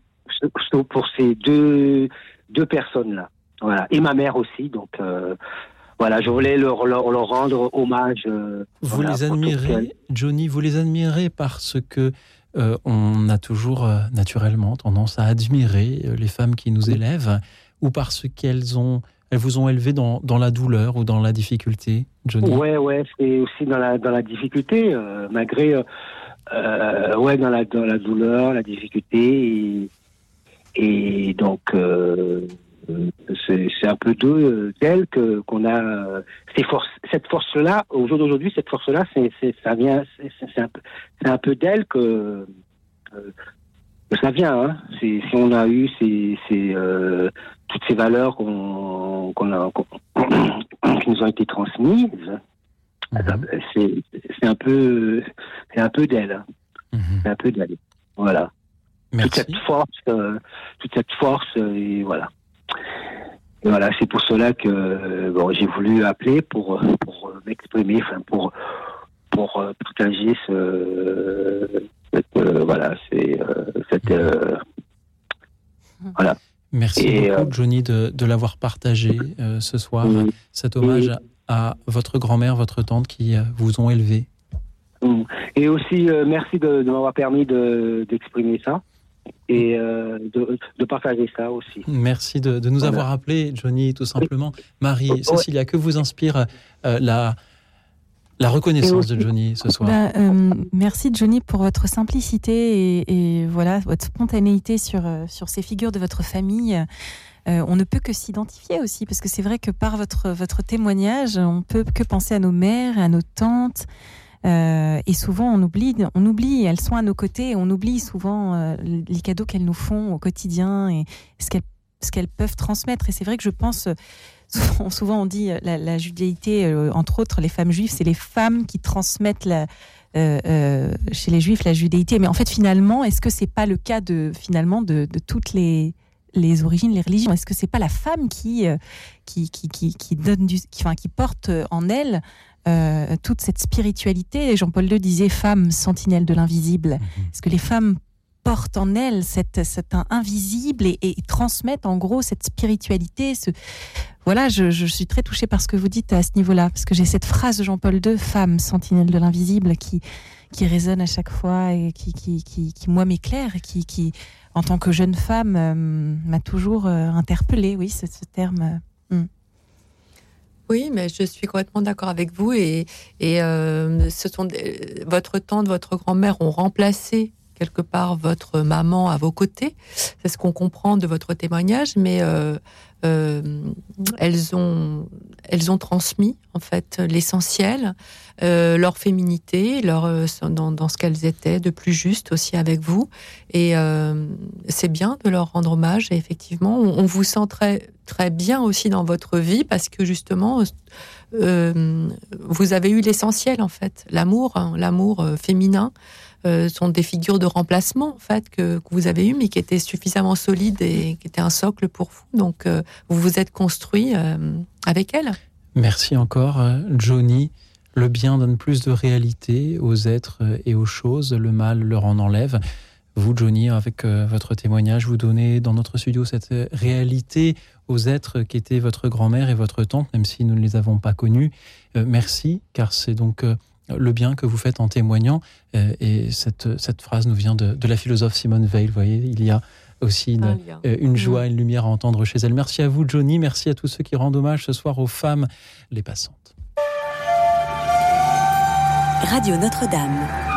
Pour ces deux, deux personnes-là. Voilà. Et ma mère aussi. Donc, voilà, je voulais leur, leur, leur rendre hommage. euh, Vous voilà, les admirez, Johnny, vous les admirez parce que euh, on a toujours euh, naturellement tendance à admirer les femmes qui nous élèvent, ou parce qu'elles ont, elles vous ont élevé dans, dans la douleur ou dans la difficulté, Johnny? Ouais, ouais, c'est aussi dans la dans la difficulté, malgré ouais dans la dans la douleur, la difficulté et, et donc c'est c'est un peu d'eux d'elle que qu'on a euh, ces forces cette force là au jour d'aujourd'hui cette force là c'est ça vient c'est un peu un peu d'elle que euh, ça vient hein. si on a eu ces ces euh, toutes ces valeurs qu'on qu'on a qui nous ont été transmises c'est c'est un peu c'est un peu d'elle c'est un peu d'elle voilà. Toute cette force euh, toute cette force euh, et voilà et voilà c'est pour cela que euh, bon j'ai voulu appeler pour euh, pour m'exprimer enfin pour pour euh, partager ce cette, euh, voilà c'est cette euh, voilà. Merci Et, beaucoup, euh, Johnny, de, de l'avoir partagé euh, ce soir, cet hommage à, à votre grand-mère, votre tante qui vous ont élevé. Mm. Et aussi, euh, merci de, de m'avoir permis de- d'exprimer ça et euh, de, de partager ça aussi. Merci de, de nous Voilà. avoir appelé, Johnny, tout simplement. Marie, Cécilia, que vous inspire euh, la, la reconnaissance de Johnny ce soir? Bah, euh, merci Johnny pour votre simplicité et, et voilà votre spontanéité sur, sur ces figures de votre famille. Euh, on ne peut que s'identifier aussi parce que c'est vrai que par votre, votre témoignage, on peut que penser à nos mères, à nos tantes. Euh, et souvent, on oublie, on oublie, elles sont à nos côtés, on oublie souvent euh, les cadeaux qu'elles nous font au quotidien et ce qu'elles peuvent transmettre. Et c'est vrai que je pense, euh, souvent, souvent on dit la, la judaïté, euh, entre autres les femmes juives, c'est les femmes qui transmettent chez les juifs la judéité. Mais en fait, finalement, est-ce que c'est pas le cas de finalement de, toutes les origines, les religions? Est-ce que c'est pas la femme qui donne enfin, qui porte en elle euh, toute cette spiritualité Jean-Paul II disait femme sentinelle de l'invisible. Est-ce que les femmes portent en elles cet invisible et, et transmettent en gros cette spiritualité ce... Voilà, je, je suis très touchée par ce que vous dites à ce niveau-là, parce que j'ai cette phrase de Jean-Paul II, femme sentinelle de l'invisible, qui, qui résonne à chaque fois et qui, qui, qui, qui, moi, m'éclaire et qui, qui, en tant que jeune femme, euh, m'a toujours euh, interpellée, oui, ce, ce terme. Oui, mais je suis complètement d'accord avec vous. Et, et euh, ce sont votre tante, votre grand-mère ont remplacé quelque part votre maman à vos côtés. C'est ce qu'on comprend de votre témoignage, mais euh, elles ont elles ont transmis en fait l'essentiel, euh, leur féminité, leur euh, dans, ce qu'elles étaient de plus juste aussi avec vous. Et euh, c'est bien de leur rendre hommage. Et effectivement, on, vous sent très très bien aussi dans votre vie parce que justement euh, vous avez eu l'essentiel en fait, l'amour, hein, l'amour euh, féminin. Euh, sont des figures de remplacement en fait que, vous avez eues, mais qui étaient suffisamment solides et qui étaient un socle pour vous. Donc euh, vous vous êtes construit euh, avec elles. Merci encore, Johnny. Le bien donne plus de réalité aux êtres et aux choses, le mal leur en enlève. Vous, Johnny, avec votre témoignage, vous donnez dans notre studio cette réalité aux êtres qui étaient votre grand-mère et votre tante, même si nous ne les avons pas connus. Merci, car c'est donc le bien que vous faites en témoignant. et cette, cette phrase nous vient de, de la philosophe Simone Veil. Vous voyez, il y a aussi une, une, joie, mm. une lumière à entendre chez elle. Merci à vous, Johnny. Merci à tous ceux qui rendent hommage ce soir aux femmes, les passantes. Radio Notre-Dame.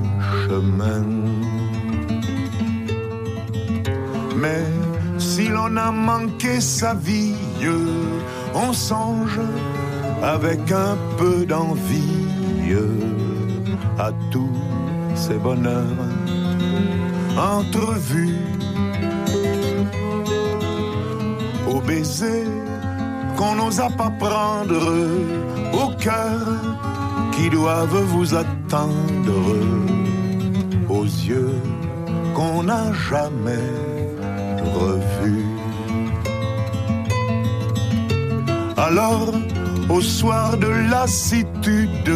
Mais si l'on a manqué sa vie, on songe avec un peu d'envie à tous ces bonheurs entrevus, au baiser qu'on n'osa pas prendre, au cœur qui doivent vous attendre, aux yeux qu'on n'a jamais revus. Alors, au soir de lassitude,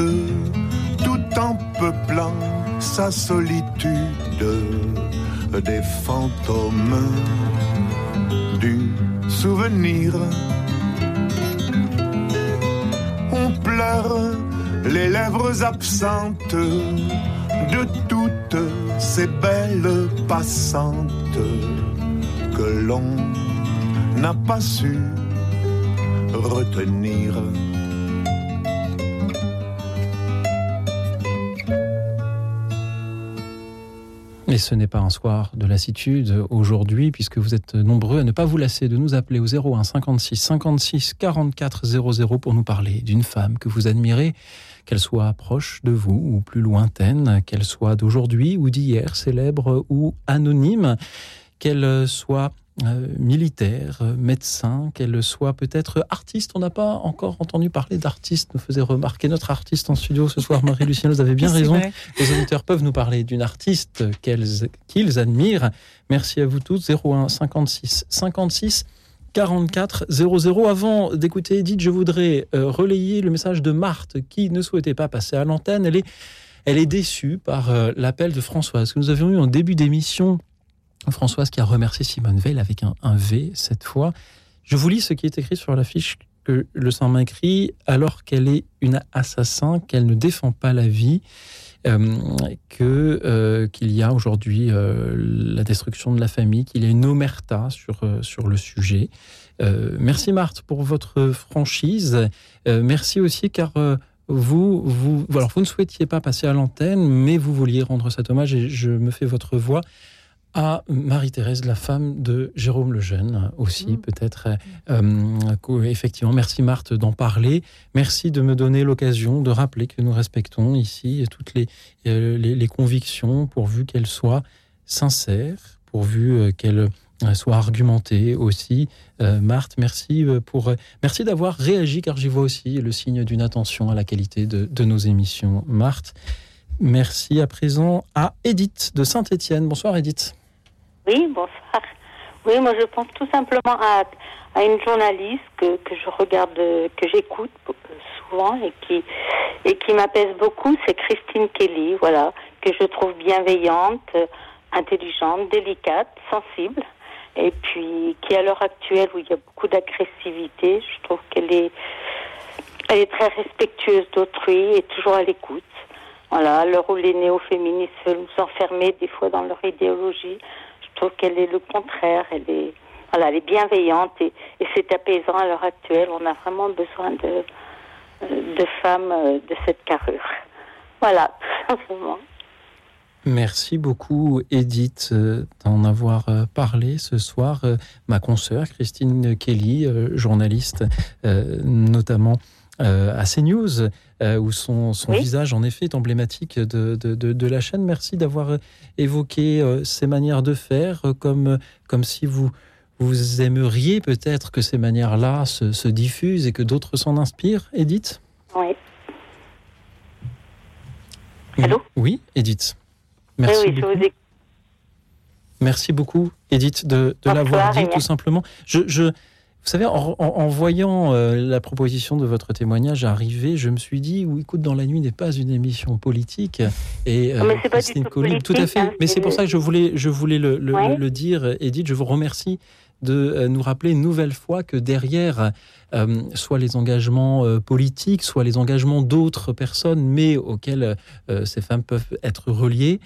tout en peuplant sa solitude, des fantômes du souvenir. On pleure les lèvres absentes toutes ces belles passantes que l'on n'a pas su retenir. Et ce n'est pas un soir de lassitude aujourd'hui, puisque vous êtes nombreux à ne pas vous lasser de nous appeler au 01 56 56 44 00 pour nous parler d'une femme que vous admirez, qu'elle soit proche de vous ou plus lointaine, qu'elle soit d'aujourd'hui ou d'hier, célèbre ou anonyme. qu'elle soit euh, militaire, euh, médecin, qu'elle soit peut-être artiste. On n'a pas encore entendu parler d'artiste, nous faisait remarquer notre artiste en studio ce soir, Marie-Lucienne, vous avez bien raison. Les auditeurs peuvent nous parler d'une artiste qu'ils admirent. Merci à vous tous. 01 56 56 44 00. Avant d'écouter Edith, je voudrais euh, relayer le message de Marthe qui ne souhaitait pas passer à l'antenne. Elle est, elle est déçue par l'appel de Françoise que nous avions eu en début d'émission Françoise qui a remercié Simone Veil avec un, V cette fois. Je vous lis ce qui est écrit sur l'affiche que le Saint écrit alors qu'elle est une assassin, qu'elle ne défend pas la vie, euh, que euh, qu'il y a aujourd'hui euh, la destruction de la famille, qu'il y a une omerta sur sur le sujet. merci Marthe pour votre franchise. merci aussi car vous, vous, alors vous ne souhaitiez pas passer à l'antenne, mais vous vouliez rendre cet hommage et je me fais votre voix à Marie-Thérèse, la femme de Jérôme Lejeune aussi, mmh. peut-être. Euh, effectivement, merci Marthe d'en parler. Merci de me donner l'occasion de rappeler que nous respectons ici toutes les, euh, les, convictions, pourvu qu'elles soient sincères, pourvu euh, qu'elles soient argumentées aussi. Marthe, merci pour merci d'avoir réagi car j'y vois aussi le signe d'une attention à la qualité de, de nos émissions. Marthe, merci à présent à Edith de Saint-Étienne. Bonsoir Edith. Oui, bonsoir. Oui, moi je pense tout simplement à, à une journaliste que, que je regarde, que j'écoute souvent et qui, et qui m'apaise beaucoup, c'est Christine Kelly, voilà, que je trouve bienveillante, intelligente, délicate, sensible, et puis qui à l'heure actuelle où il y a beaucoup d'agressivité, je trouve qu'elle est, elle est très respectueuse d'autrui et toujours à l'écoute. Voilà, à l'heure où les néo-féministes veulent nous enfermer des fois dans leur idéologie, trouve qu'elle est le contraire. Elle est, voilà, elle est bienveillante et, c'est apaisant à l'heure actuelle. On a vraiment besoin de, de femmes euh, de cette carrure. Voilà, tout simplement. Merci beaucoup, Edith, euh, d'en avoir euh, parlé ce soir. Ma consoeur, Christine Kelly, journaliste, notamment à CNews, où son, son visage, en effet, est emblématique de, de, de, la chaîne. Merci d'avoir évoqué ces manières de faire, comme, comme si vous, vous aimeriez peut-être que ces manières-là se, se, diffusent et que d'autres s'en inspirent, Edith? Oui. Allô? Oui, Edith. Merci. beaucoup. Merci beaucoup, Edith, de, de l'avoir dit, tout simplement. Je, je, vous savez, en, voyant euh, la proposition de votre témoignage arriver, je me suis dit, oui, écoute, dans la nuit n'est pas une émission politique. Et euh, mais pas du tout, à fait. Hein, mais c'est pour ça que je voulais, je voulais le, le dire, Edith. Je vous remercie de euh, nous rappeler une nouvelle fois que derrière euh, soit les engagements euh, politiques, soit les engagements d'autres personnes, mais auxquels euh, ces femmes peuvent être reliées,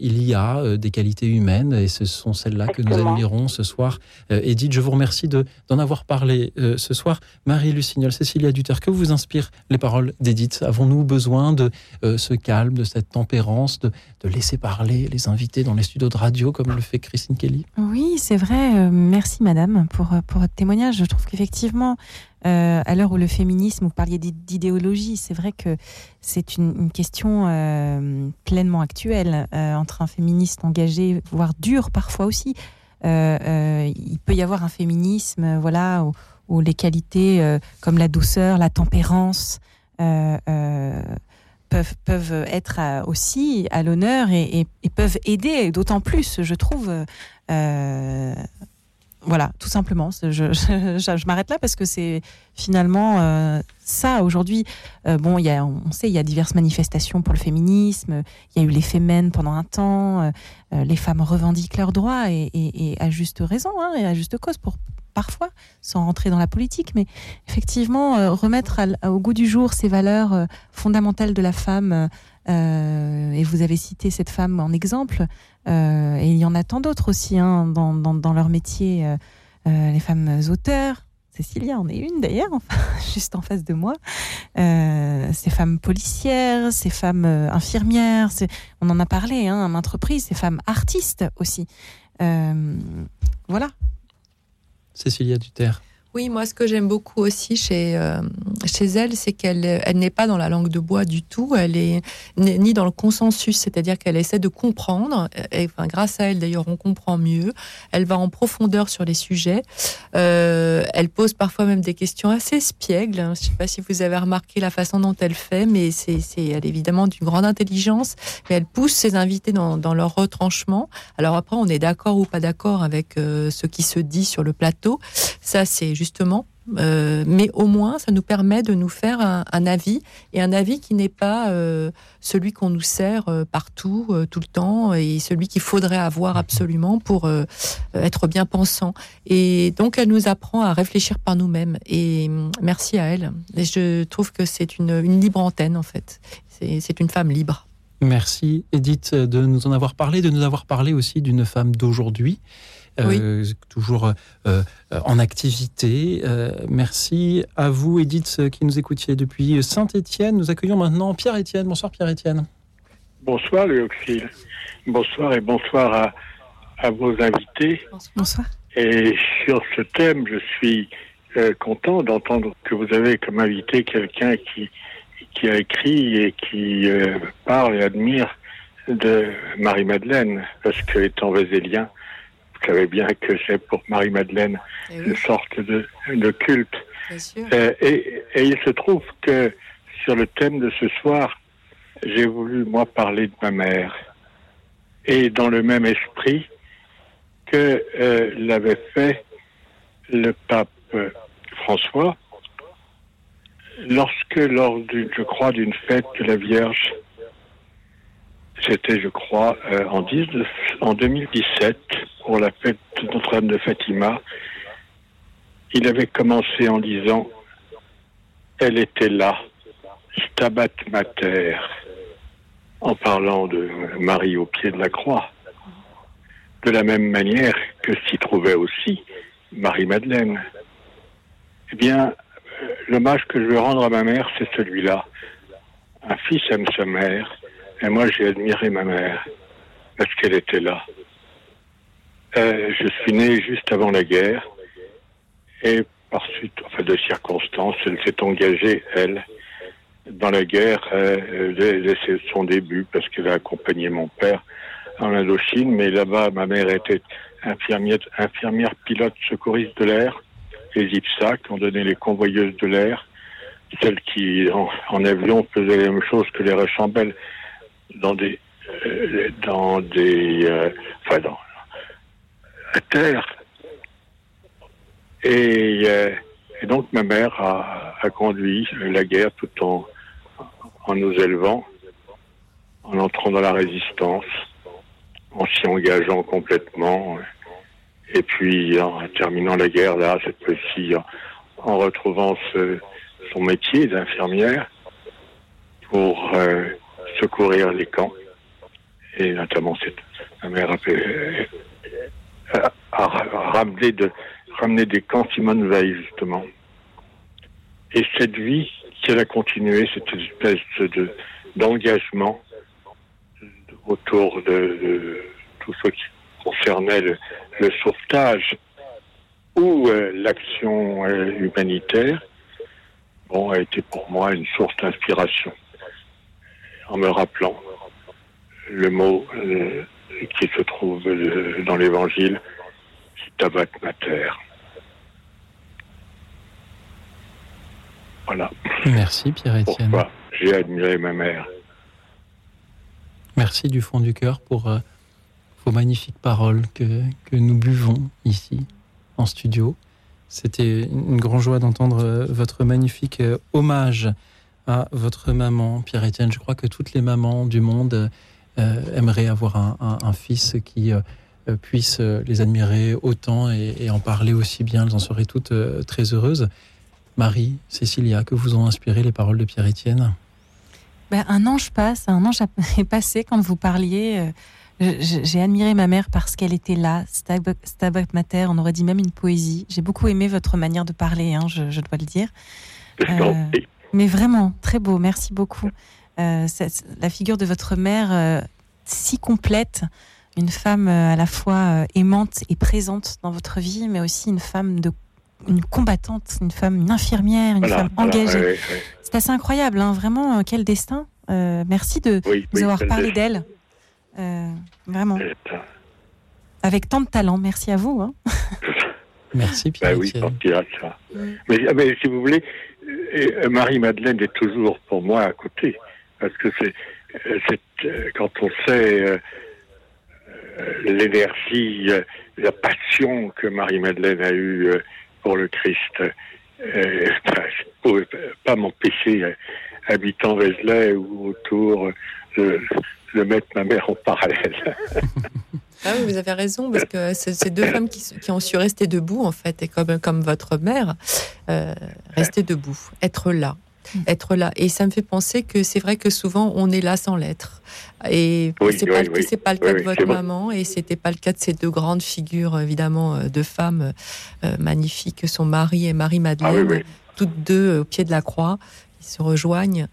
il y a des qualités humaines et ce sont celles-là que nous admirons ce soir. Edith, je vous remercie d'en avoir parlé ce soir. Marie Lucignol, Cécilia Duterre, que vous inspirent les paroles d'Edith? Avons-nous besoin de ce calme, de cette tempérance, de, de laisser parler les invités dans les studios de radio comme le fait Christine Kelly? Oui, c'est vrai. merci Madame pour, pour votre témoignage. Je trouve qu'effectivement, euh, à l'heure où le féminisme, vous parliez d'idéologie, c'est vrai que c'est une, question euh, pleinement actuelle euh, entre un féministe engagé, voire dur parfois aussi. il peut y avoir un féminisme, voilà, où, les qualités comme la douceur, la tempérance peuvent, peuvent être aussi à l'honneur et, et, peuvent aider, d'autant plus, je trouve, voilà, tout simplement. Je, m'arrête là parce que c'est finalement euh, ça aujourd'hui. Euh, bon, y a, on sait, il y a diverses manifestations pour le féminisme. Il y a eu les fémènes pendant un temps. Euh, les femmes revendiquent leurs droits et, à juste raison hein, et à juste cause pour parfois, sans rentrer dans la politique, mais effectivement remettre au goût du jour ces valeurs fondamentales de la femme. Et vous avez cité cette femme en exemple. Euh, et il y en a tant d'autres aussi hein, dans, dans, leur métier. Euh, euh, les femmes auteurs, Cécilia en est une d'ailleurs, juste en face de moi. ces femmes policières, ces femmes infirmières, on en a parlé hein, à maintes ces femmes artistes aussi. voilà. Cécilia Duterre. Oui, moi, ce que j'aime beaucoup aussi chez, euh, chez elle, c'est qu'elle elle, n'est pas dans la langue de bois du tout. Elle est ni dans le consensus, c'est-à-dire qu'elle essaie de comprendre. Et, enfin, grâce à elle, d'ailleurs, on comprend mieux. Elle va en profondeur sur les sujets. Euh, elle pose parfois même des questions assez espiègles. Je ne sais pas si vous avez remarqué la façon dont elle fait, mais c'est, elle est évidemment d'une grande intelligence. Mais elle pousse ses invités dans, dans leur retranchement. Alors après, on est d'accord ou pas d'accord avec euh, ce qui se dit sur le plateau. Ça, c'est juste justement. Euh, mais au moins, ça nous permet de nous faire un, avis et un avis qui n'est pas euh, celui qu'on nous sert euh, partout, tout le temps, et celui qu'il faudrait avoir absolument pour être bien pensant. Et donc, elle nous apprend à réfléchir par nous-mêmes. Et mm, merci à elle. Et je trouve que c'est une, une libre antenne, en fait. C'est une femme libre. Merci Edith de nous en avoir parlé, de nous avoir parlé aussi d'une femme d'aujourd'hui euh, toujours euh, en activité. Euh, merci à vous, Edith, qui nous écoutiez depuis Saint-Étienne. Nous accueillons maintenant Pierre-Étienne. Bonsoir, Pierre-Étienne. Bonsoir, Léoxyle. Bonsoir et bonsoir à, à, vos invités. Bonsoir. Et sur ce thème, je suis content d'entendre que vous avez comme invité quelqu'un qui, qui a écrit et qui parle et admire de Marie-Madeleine, parce que étant savez bien que c'est pour Marie-Madeleine eh une sorte de, de culte. Euh, et, et, il se trouve que sur le thème de ce soir, j'ai voulu, moi, parler de ma mère. Et dans le même esprit que euh, l'avait fait le pape François, lorsque, lors, du, je crois, d'une fête de la Vierge, c'était, je crois, euh, en, 19, en 2017, pour la fête de Notre-Dame de Fatima. Il avait commencé en disant Elle était là, Stabat Mater, en parlant de Marie au pied de la croix. De la même manière que s'y trouvait aussi Marie-Madeleine. Eh bien, euh, l'hommage que je veux rendre à ma mère, c'est celui-là. Un fils aime sa mère, et moi, j'ai admiré ma mère parce qu'elle était là. Euh, je suis né juste avant la guerre et par suite, enfin, de circonstances, elle s'est engagée, elle, dans la guerre euh, dès, son début parce qu'elle a accompagné mon père en Indochine. Mais là-bas, ma mère était infirmière, pilote secouriste de l'air, les IPSA qui ont donné les convoyeuses de l'air, celles qui, en, avion, faisaient la même chose que les Rechambelles dans des, euh, dans des, euh, enfin dans la terre. Et, euh, et, donc ma mère a, a, conduit la guerre tout en, en nous élevant, en entrant dans la résistance, en s'y engageant complètement, et puis en terminant la guerre là, cette fois-ci, en, retrouvant ce, son métier d'infirmière pour euh, secourir les camps. Et notamment, cette, ma mère a, a, ramené, de, des camps Simone Veil, justement. Et cette vie qu'elle a continué, cette espèce de d'engagement autour de, tout ce qui concernait le, sauvetage ou euh, l'action euh, humanitaire, bon, a été pour moi une source d'inspiration en me rappelant le mot euh, qui se trouve euh, dans l'évangile, Stabat Mater. Voilà. Merci Pierre-Étienne. Pourquoi j'ai admiré ma mère. Merci du fond du cœur pour euh, vos magnifiques paroles que, que, nous buvons ici en studio. C'était une grande joie d'entendre votre magnifique hommage à votre maman, Pierre-Étienne. Je crois que toutes les mamans du monde euh, aimeraient avoir un, fils qui euh, puisse les admirer autant et, en parler aussi bien. Elles en seraient toutes euh, très heureuses. Marie, Cécilia, que vous ont inspiré les paroles de Pierre-Étienne? Ben, Un ange passe, un ange est passé quand vous parliez. J'ai admiré ma mère parce qu'elle était là, Stabat Mater, on aurait dit même une poésie. J'ai beaucoup aimé votre manière de parler, hein, je, dois le dire. Mais vraiment, très beau, merci beaucoup. Euh, la figure de votre mère, euh, si complète, une femme euh, à la fois aimante et présente dans votre vie, mais aussi une femme de une combattante, une femme, une infirmière, une femme engagée. C'est assez incroyable, hein, vraiment, quel destin. merci de nous avoir parlé d'elle. vraiment. Avec tant de talent, merci à vous. Hein. merci Pierre. Ben oui, ça. Mais, mais, si vous voulez, Marie-Madeleine est toujours pour moi à côté. Parce que c'est, quand on sait l'énergie, la passion que Marie-Madeleine a eue euh, pour le Christ. Euh, je ne pouvais pas m'empêcher, euh, habitant Vézelay ou autour, de, mettre ma mère en parallèle. Ah oui, vous avez raison, parce que c'est deux femmes qui, qui, ont su rester debout, en fait, et comme, comme votre mère, rester debout, être là. Mm. être là. Et ça me fait penser que c'est vrai que souvent on est là sans l'être. Et c'est pas, pas le cas de votre maman et c'était pas le cas de ces deux grandes figures évidemment euh, de femmes euh, magnifiques, son mari et Marie Madeleine, ah toutes deux euh, au pied de la croix. Ils se rejoignent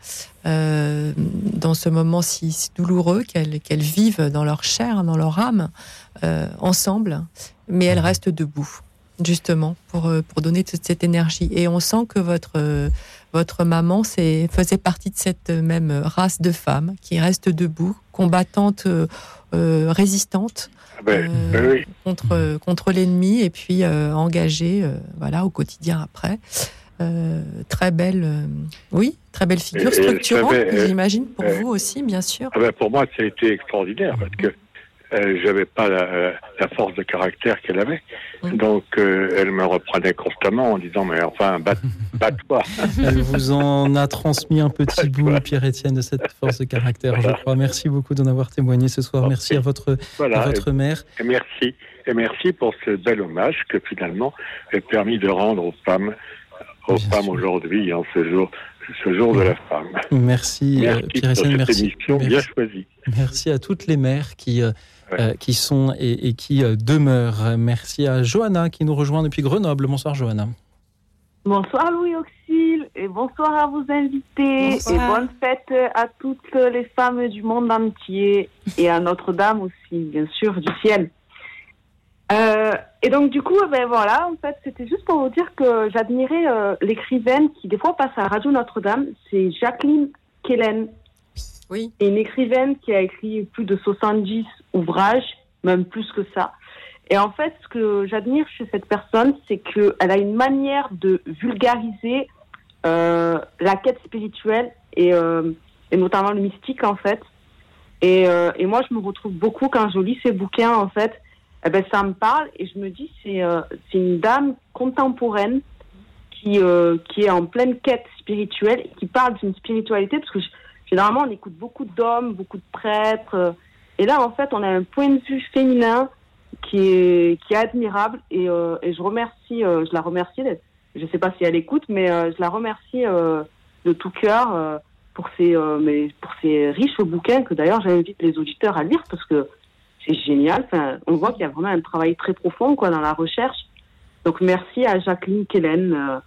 dans ce moment si, douloureux qu'elles vivent dans leur chair, dans leur âme, ensemble, mais elles mm. restent debout justement pour, pour donner toute cette énergie. Et on sent que votre votre maman faisait partie de cette même race de femmes qui restent debout, combattantes, euh, euh, résistantes ah ben, euh, contre, contre l'ennemi et puis engagées voilà, au quotidien après. Très belle, oui, très belle figure structurante, j'imagine, pour vous aussi, bien sûr. Ah ben, pour moi, ça a été extraordinaire parce que euh, j'avais pas la, force de caractère qu'elle avait. Donc, euh, elle me reprenait constamment en disant, mais enfin, bat-toi. elle vous en a transmis un petit bout, Pierre-Étienne, de cette force de caractère, je crois. Merci beaucoup d'en avoir témoigné ce soir. Merci à votre, votre mère. Et merci. Et merci pour ce bel hommage que finalement est permis de rendre aux femmes, aux femmes aujourd'hui, en ce jour, ce jour de la femme. Merci, merci Pierre-Étienne. Merci. bien choisie. Merci à toutes les mères qui euh, qui sont et, qui euh, demeurent. Merci à Johanna qui nous rejoint depuis Grenoble. Bonsoir Johanna. Bonsoir Louis Auxil et bonsoir à vos invités et bonne fête à toutes les femmes du monde entier et à Notre-Dame aussi, bien sûr, du ciel. Euh, et donc du coup, ben voilà, en fait, c'était juste pour vous dire que j'admirais l'écrivaine qui des fois passe à Radio Notre-Dame, c'est Jacqueline Kellen. Oui. une écrivaine qui a écrit plus de 70 ouvrages, même plus que ça. Et en fait, ce que j'admire chez cette personne, c'est qu'elle a une manière de vulgariser euh, la quête spirituelle et, euh, et, notamment le mystique, en fait. Et, euh, et, moi, je me retrouve beaucoup quand je lis ses bouquins, en fait. Eh ben, ça me parle et je me dis, c'est c'est une dame contemporaine qui, qui est en pleine quête spirituelle et qui parle d'une spiritualité, parce que généralement, on écoute beaucoup d'hommes, beaucoup de prêtres et là, en fait, on a un point de vue féminin qui est, qui est admirable. Et, euh, et je remercie, euh, je la remercie. Je sais pas si elle écoute, mais euh, je la remercie de tout cœur pour ces, mais pour ces riches bouquins que d'ailleurs j'invite les auditeurs à lire parce que c'est génial. Enfin, on voit qu'il y a vraiment un travail très profond quoi dans la recherche. Donc merci à Jacqueline Kellen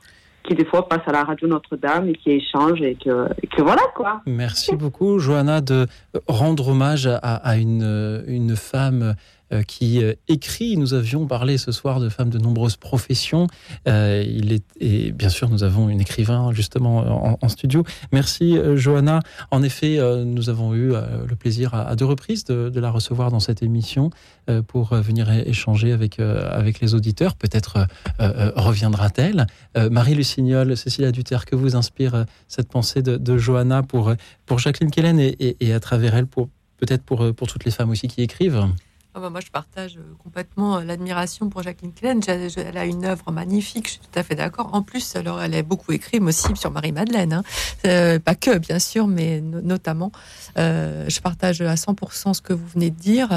qui des fois passe à la radio Notre-Dame et qui échange et que, voilà quoi. Merci beaucoup Johanna de rendre hommage à, à une, une femme euh, qui euh, écrit. Nous avions parlé ce soir de femmes de nombreuses professions. Euh, il est, et bien sûr, nous avons une écrivain justement en, studio. Merci Johanna. En effet, nous avons eu le plaisir à, deux reprises de, la recevoir dans cette émission pour venir échanger avec, avec les auditeurs. Peut-être reviendra-t-elle. Marie Lucignol, Cécilia Duterre, que vous inspire cette pensée de, Johanna pour, pour Jacqueline Kellen et, et à travers elle pour peut-être pour, pour toutes les femmes aussi qui écrivent ah bah, moi, je partage euh, complètement euh, l'admiration pour Jacqueline Klein. Elle a une œuvre magnifique, je suis tout à fait d'accord. En plus, alors, elle a beaucoup écrit, mais aussi sur Marie-Madeleine. Hein. Euh, pas que, bien sûr, mais notamment. je partage à 100% ce que vous venez de dire.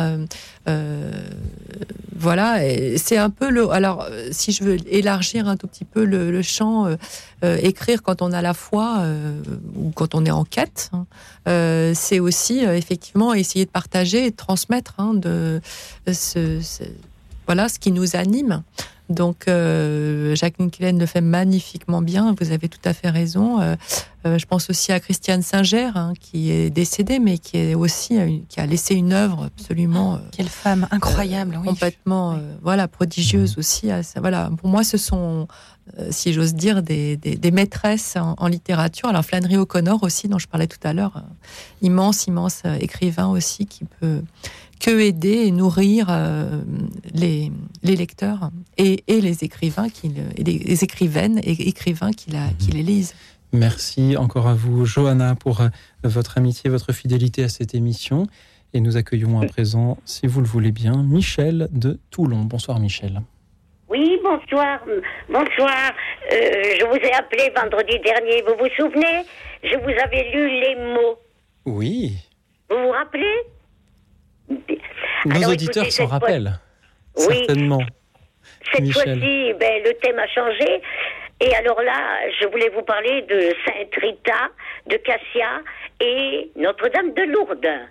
voilà, c'est un peu le. Alors, si je veux élargir un tout petit peu le, champ, écrire quand on a la foi ou quand on est en quête, hein, c'est aussi effectivement essayer de partager et de transmettre hein, de, ce, voilà ce qui nous anime. Donc, euh, Jacques Nickelen le fait magnifiquement bien. Vous avez tout à fait raison. Euh, euh, je pense aussi à Christiane Singer, hein, qui est décédée, mais qui est aussi qui a laissé une œuvre absolument. Quelle femme incroyable, oui. Complètement, voilà, prodigieuse aussi. voilà, pour moi, ce sont, si j'ose dire, des, des, maîtresses en, littérature. Alors Flannery O'Connor aussi, dont je parlais tout à l'heure, immense, immense écrivain aussi, qui peut que aider et nourrir euh, les, les, lecteurs et, et, les écrivains, qui, et les, écrivaines et écrivains qui, la, qui les lisent. Merci encore à vous, Johanna, pour euh, votre amitié, votre fidélité à cette émission. Et nous accueillons à présent, si vous le voulez bien, Michel de Toulon. Bonsoir, Michel. Oui, bonsoir. Bonsoir. Euh, je vous ai appelé vendredi dernier. Vous vous souvenez? Je vous avais lu les mots. Oui. Vous vous rappelez? Nos auditeurs s'en rappellent. Oui. Certainement. Cette fois-ci, ben, le thème a changé. Et alors là, je voulais vous parler de Sainte Rita, de Cassia et Notre-Dame de Lourdes.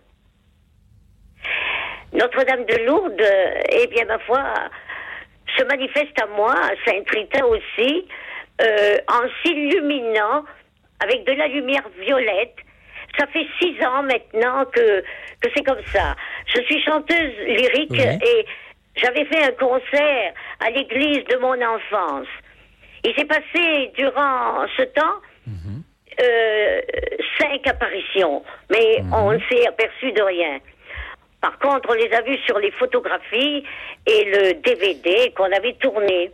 Notre-Dame de Lourdes, eh bien, ma foi, se manifeste à moi, à Sainte Rita aussi, euh, en s'illuminant avec de la lumière violette. Ça fait six ans maintenant que que c'est comme ça. Je suis chanteuse lyrique et j'avais fait un concert à l'église de mon enfance. Il s'est passé durant ce temps mhm. euh, cinq apparitions, mais mhm. on ne s'est aperçu de rien. Par contre, on les a vus sur les photographies et le DVD qu'on avait tourné.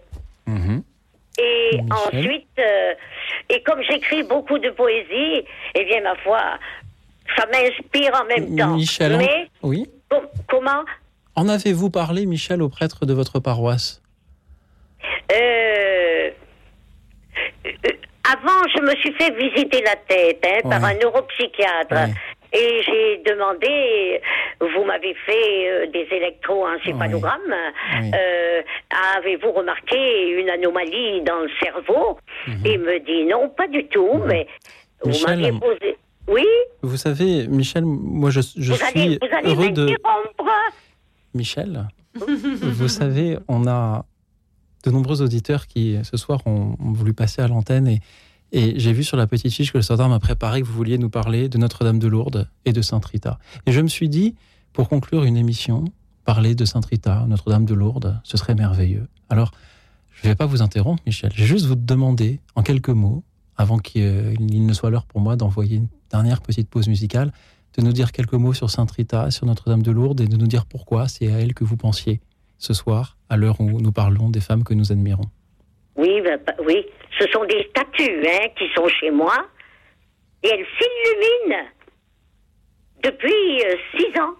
Et ensuite, euh, et comme j'écris beaucoup de poésie, eh bien, ma foi, ça m'inspire en même temps. Michel, Mais, oui. comment? En avez-vous parlé, Michel, au prêtre de votre paroisse? Euh, euh, Avant, je me suis fait visiter la tête hein, par un neuropsychiatre. Et j'ai demandé, vous m'avez fait euh, des électroencéphalogrammes, avez-vous remarqué une anomalie dans le cerveau? Mhm. Il me dit non, pas du tout, mais vous m'aviez posé. Oui? Vous savez, Michel, moi je, je suis heureux de... Michel, vous savez, on a de nombreux auditeurs qui, ce soir, ont, voulu passer à l'antenne et, et j'ai vu sur la petite fiche que le standard m'a préparé que vous vouliez nous parler de Notre-Dame de Lourdes et de Sainte-Rita. Et je me suis dit, pour conclure une émission, parler de Sainte-Rita, Notre-Dame de Lourdes, ce serait merveilleux. Alors, je ne vais pas vous interrompre, Michel. Je vais juste vous demander, en quelques mots, avant qu'il ne soit l'heure pour moi d'envoyer une dernière petite pause musicale, de nous dire quelques mots sur Sainte Rita, sur Notre-Dame de Lourdes et de nous dire pourquoi c'est à elle que vous pensiez ce soir, à l'heure où nous parlons des femmes que nous admirons. Oui, ben, ben, oui, ce sont des statues hein, qui sont chez moi et elles s'illuminent depuis euh, six ans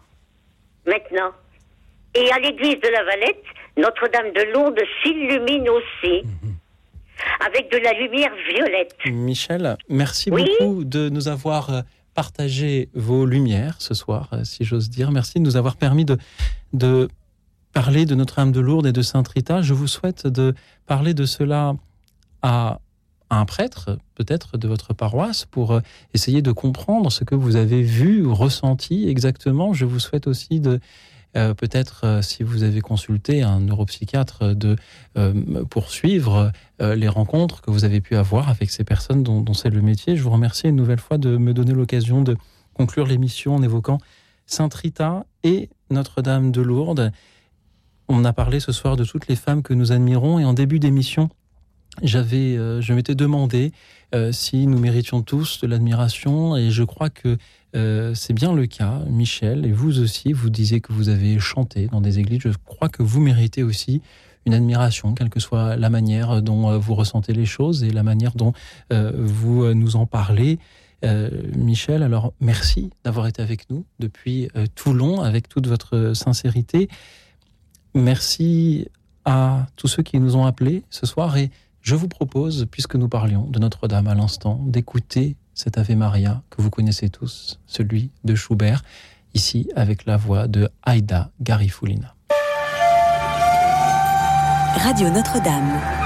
maintenant. Et à l'église de la Valette, Notre-Dame de Lourdes s'illumine aussi. Mhm avec de la lumière violette. Michel, merci beaucoup de nous avoir euh, partagé vos lumières ce soir, euh, si j'ose dire. Merci de nous avoir permis de, de parler de Notre-Dame de Lourdes et de Sainte Rita. Je vous souhaite de parler de cela à un prêtre, peut-être de votre paroisse, pour euh, essayer de comprendre ce que vous avez vu ou ressenti exactement. Je vous souhaite aussi de euh, peut-être, euh, si vous avez consulté un neuropsychiatre, de poursuivre les rencontres que vous avez pu avoir avec ces personnes dont, c'est le métier. Je vous remercie une nouvelle fois de me donner l'occasion de conclure l'émission en évoquant Sainte Rita et Notre-Dame de Lourdes. On a parlé ce soir de toutes les femmes que nous admirons et en début d'émission, j'avais, je m'étais demandé si nous méritions tous de l'admiration et je crois que euh, c'est bien le cas, Michel, et vous aussi, vous disiez que vous avez chanté dans des églises. Je crois que vous méritez aussi une admiration, quelle que soit la manière dont euh, vous ressentez les choses et la manière dont euh, vous nous en parlez. Michel, alors merci d'avoir été avec nous depuis Toulon avec toute votre sincérité. Merci à tous ceux qui nous ont appelés ce soir et je vous propose, puisque nous parlions de Notre-Dame à l'instant, d'écouter cet Ave Maria que vous connaissez tous, celui de Schubert, ici avec la voix de Aïda Garifulina. Radio Notre-Dame.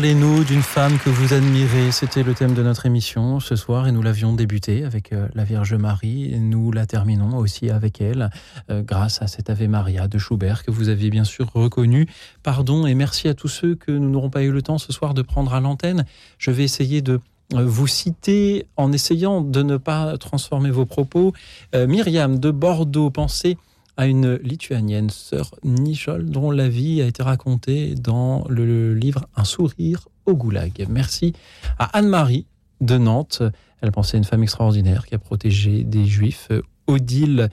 Parlez-nous d'une femme que vous admirez. C'était le thème de notre émission ce soir et nous l'avions débuté avec euh, la Vierge Marie. Nous la terminons aussi avec elle euh, grâce à cet Ave Maria de Schubert que vous aviez bien sûr reconnu. Pardon et merci à tous ceux que nous n'aurons pas eu le temps ce soir de prendre à l'antenne. Je vais essayer de euh, vous citer en essayant de ne pas transformer vos propos. Myriam de Bordeaux, pensez à une lituanienne, sœur Nichol, dont la vie a été racontée dans le livre Un sourire au goulag. Merci à Anne-Marie de Nantes. Elle pensait à une femme extraordinaire qui a protégé des juifs. Odile.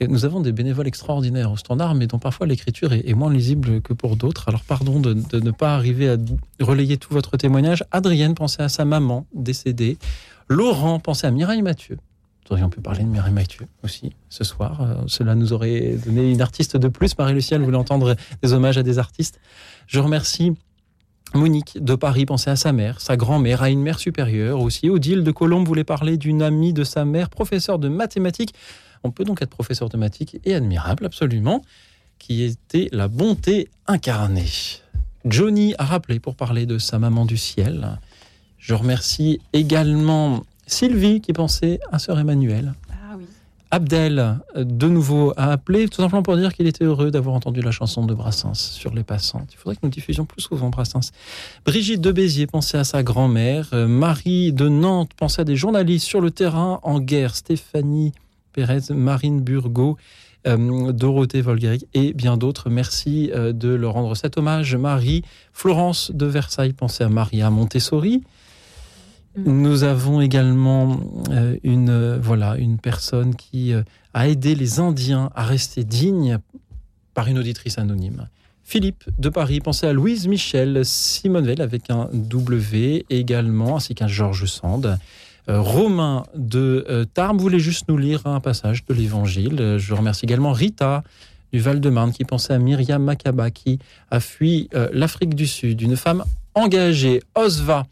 nous avons des bénévoles extraordinaires au standard, mais dont parfois l'écriture est, moins lisible que pour d'autres. Alors pardon de, de, ne pas arriver à relayer tout votre témoignage. Adrienne pensait à sa maman décédée. Laurent pensait à Mireille Mathieu aurions pu parler de Mireille Mathieu aussi ce soir. Euh, cela nous aurait donné une artiste de plus. Marie-Lucienne voulait entendre des hommages à des artistes. Je remercie Monique de Paris pensait à sa mère, sa grand-mère, à une mère supérieure aussi. Odile de Colombe voulait parler d'une amie de sa mère, professeur de mathématiques. On peut donc être professeur de mathématiques et admirable, absolument, qui était la bonté incarnée. Johnny a rappelé pour parler de sa maman du ciel. Je remercie également Sylvie qui pensait à sœur Emmanuel. Ah Abdel, de nouveau, a appelé tout simplement pour dire qu'il était heureux d'avoir entendu la chanson de Brassens sur les passantes. Il faudrait que nous diffusions plus souvent Brassens. Brigitte de Béziers pensait à sa grand-mère. Euh, Marie de Nantes pensait à des journalistes sur le terrain en guerre. Stéphanie Pérez, Marine Burgot. Euh, Dorothée Volgaric et bien d'autres. Merci euh, de leur rendre cet hommage. Marie, Florence de Versailles pensait à Maria Montessori. Nous avons également euh, une, euh, voilà, une personne qui euh, a aidé les Indiens à rester dignes par une auditrice anonyme. Philippe de Paris pensez à Louise Michel, Simone Veil avec un W également, ainsi qu'un Georges Sand. Romain de Tarbes voulait juste nous lire un passage de l'Évangile. Je remercie également Rita du Val-de-Marne qui pensait à Myriam Makaba qui a fui l'Afrique du Sud. Une femme engagée, Osva,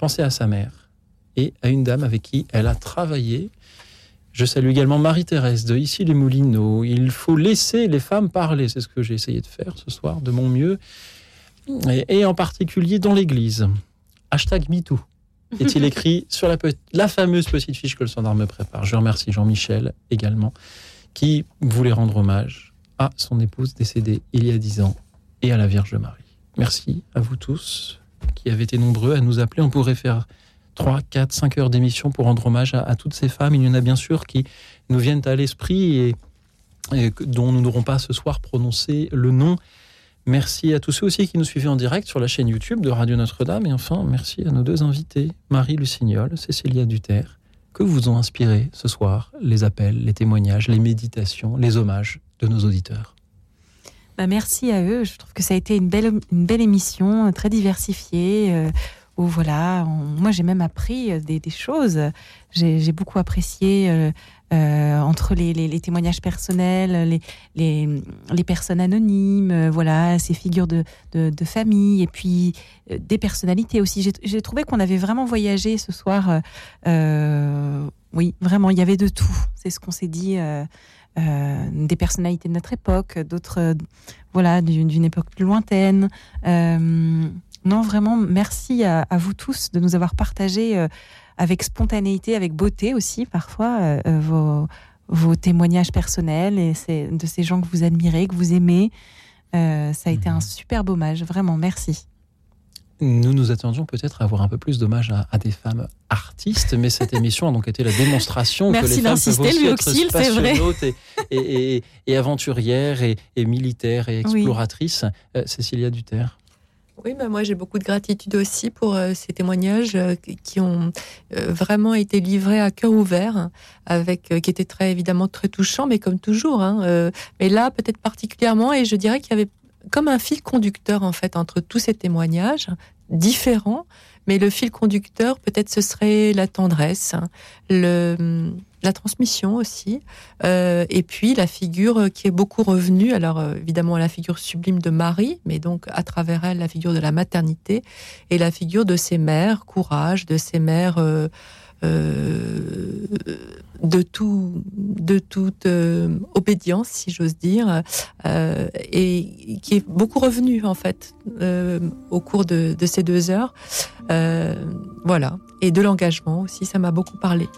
Pensez à sa mère et à une dame avec qui elle a travaillé. Je salue également Marie-Thérèse de Ici les Moulineaux. Il faut laisser les femmes parler. C'est ce que j'ai essayé de faire ce soir de mon mieux. Et, en particulier dans l'Église. Hashtag MeToo est-il écrit sur la, la fameuse petite fiche que le standard me prépare. Je remercie Jean-Michel également, qui voulait rendre hommage à son épouse décédée il y a dix ans et à la Vierge Marie. Merci à vous tous qui avaient été nombreux à nous appeler. On pourrait faire 3, 4, 5 heures d'émission pour rendre hommage à, toutes ces femmes. Il y en a bien sûr qui nous viennent à l'esprit et, dont nous n'aurons pas ce soir prononcé le nom. Merci à tous ceux aussi qui nous suivaient en direct sur la chaîne YouTube de Radio Notre-Dame. Et enfin, merci à nos deux invités, Marie Lucignol, Cécilia Duterre. Que vous ont inspiré ce soir les appels, les témoignages, les méditations, les hommages de nos auditeurs bah, merci à eux. Je trouve que ça a été une belle, une belle émission, euh, très diversifiée. Euh, où voilà, moi j'ai même appris euh, des, choses. J'ai beaucoup apprécié entre les, témoignages personnels, les, les, personnes anonymes, voilà, ces figures de, de, famille et puis des personnalités aussi. J'ai trouvé qu'on avait vraiment voyagé ce soir. oui, vraiment, il y avait de tout. C'est ce qu'on s'est dit. Euh, des personnalités de notre époque, d'autres, euh, voilà, d'une époque plus lointaine. Euh, non, vraiment, merci à, vous tous de nous avoir partagé avec spontanéité, avec beauté aussi parfois vos, vos, témoignages personnels et de ces gens que vous admirez, que vous aimez. ça a été un mhm. super hommage, vraiment, merci. Nous nous attendions peut-être à avoir un peu plus d'hommages à, des femmes artistes, mais cette émission a donc été la démonstration que les femmes peuvent aussi être passionnantes et, et, aventurières et, militaires et exploratrices. Euh, Cécilia Duterre. Oui, bah moi j'ai beaucoup de gratitude aussi pour euh, ces témoignages euh, qui ont vraiment été livrés à cœur ouvert, avec qui étaient très évidemment très touchants, mais comme toujours. Hein, mais là peut-être particulièrement, et je dirais qu'il y avait comme un fil conducteur en fait entre tous ces témoignages différents, mais le fil conducteur peut-être ce serait la tendresse, la transmission aussi, euh, et puis la figure qui est beaucoup revenue, alors euh, évidemment la figure sublime de Marie, mais donc à travers elle la figure de la maternité et la figure de ses mères, courage, de ses mères. Euh, de tout, de toute obédience, si j'ose dire, et qui est beaucoup revenu en fait au cours de, ces deux heures. voilà, et de l'engagement aussi, ça m'a beaucoup parlé.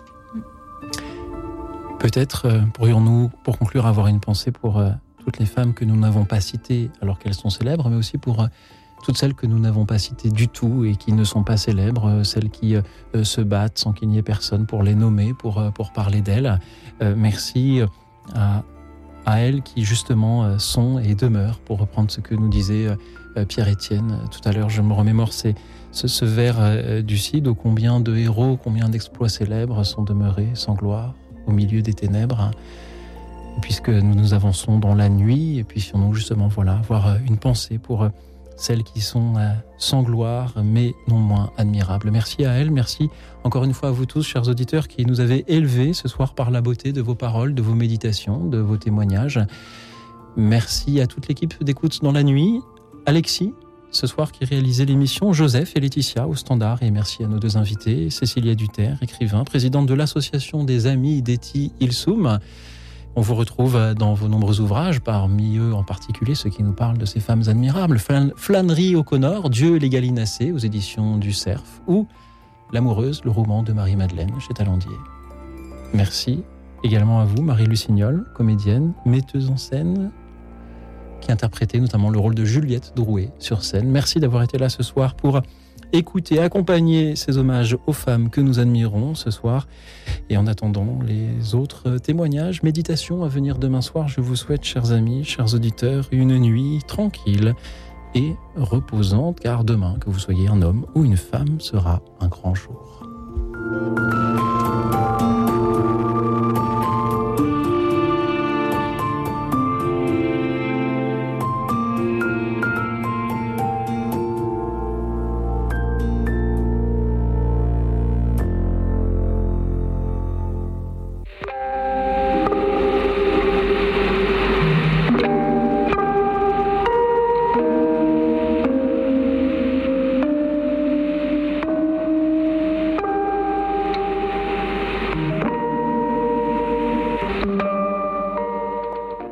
Peut-être pourrions-nous, pour conclure, avoir une pensée pour toutes les femmes que nous n'avons pas citées alors qu'elles sont célèbres, mais aussi pour euh, toutes celles que nous n'avons pas citées du tout et qui ne sont pas célèbres, euh, celles qui euh, se battent sans qu'il n'y ait personne pour les nommer, pour, pour parler d'elles. merci à, elles qui justement sont et demeurent, pour reprendre ce que nous disait Pierre-Étienne tout à l'heure. Je me remémore ce, ce vers du Cid, ô combien de héros, combien d'exploits célèbres sont demeurés sans gloire au milieu des ténèbres puisque nous nous avançons dans la nuit, et puissions-nous justement voilà, avoir euh, une pensée pour euh, celles qui sont euh, sans gloire, mais non moins admirables. Merci à elles, merci encore une fois à vous tous, chers auditeurs, qui nous avez élevés ce soir par la beauté de vos paroles, de vos méditations, de vos témoignages. Merci à toute l'équipe d'écoute dans la nuit, Alexis, ce soir qui réalisait l'émission, Joseph et Laetitia au standard, et merci à nos deux invités, Cécilia Duterre, écrivain, présidente de l'association des amis d'Eti Ilsoum. On vous retrouve dans vos nombreux ouvrages, parmi eux en particulier ceux qui nous parlent de ces femmes admirables. Flânerie O'Connor, Dieu et les gallinacés aux éditions du Cerf, ou L'amoureuse, le roman de Marie-Madeleine chez Talandier. Merci également à vous, Marie Lucignol, comédienne, metteuse en scène, qui interprétait notamment le rôle de Juliette Drouet sur scène. Merci d'avoir été là ce soir pour écouter, accompagner ces hommages aux femmes que nous admirons ce soir. Et en attendant les autres témoignages, méditations à venir demain soir, je vous souhaite, chers amis, chers auditeurs, une nuit tranquille et reposante, car demain, que vous soyez un homme ou une femme, sera un grand jour.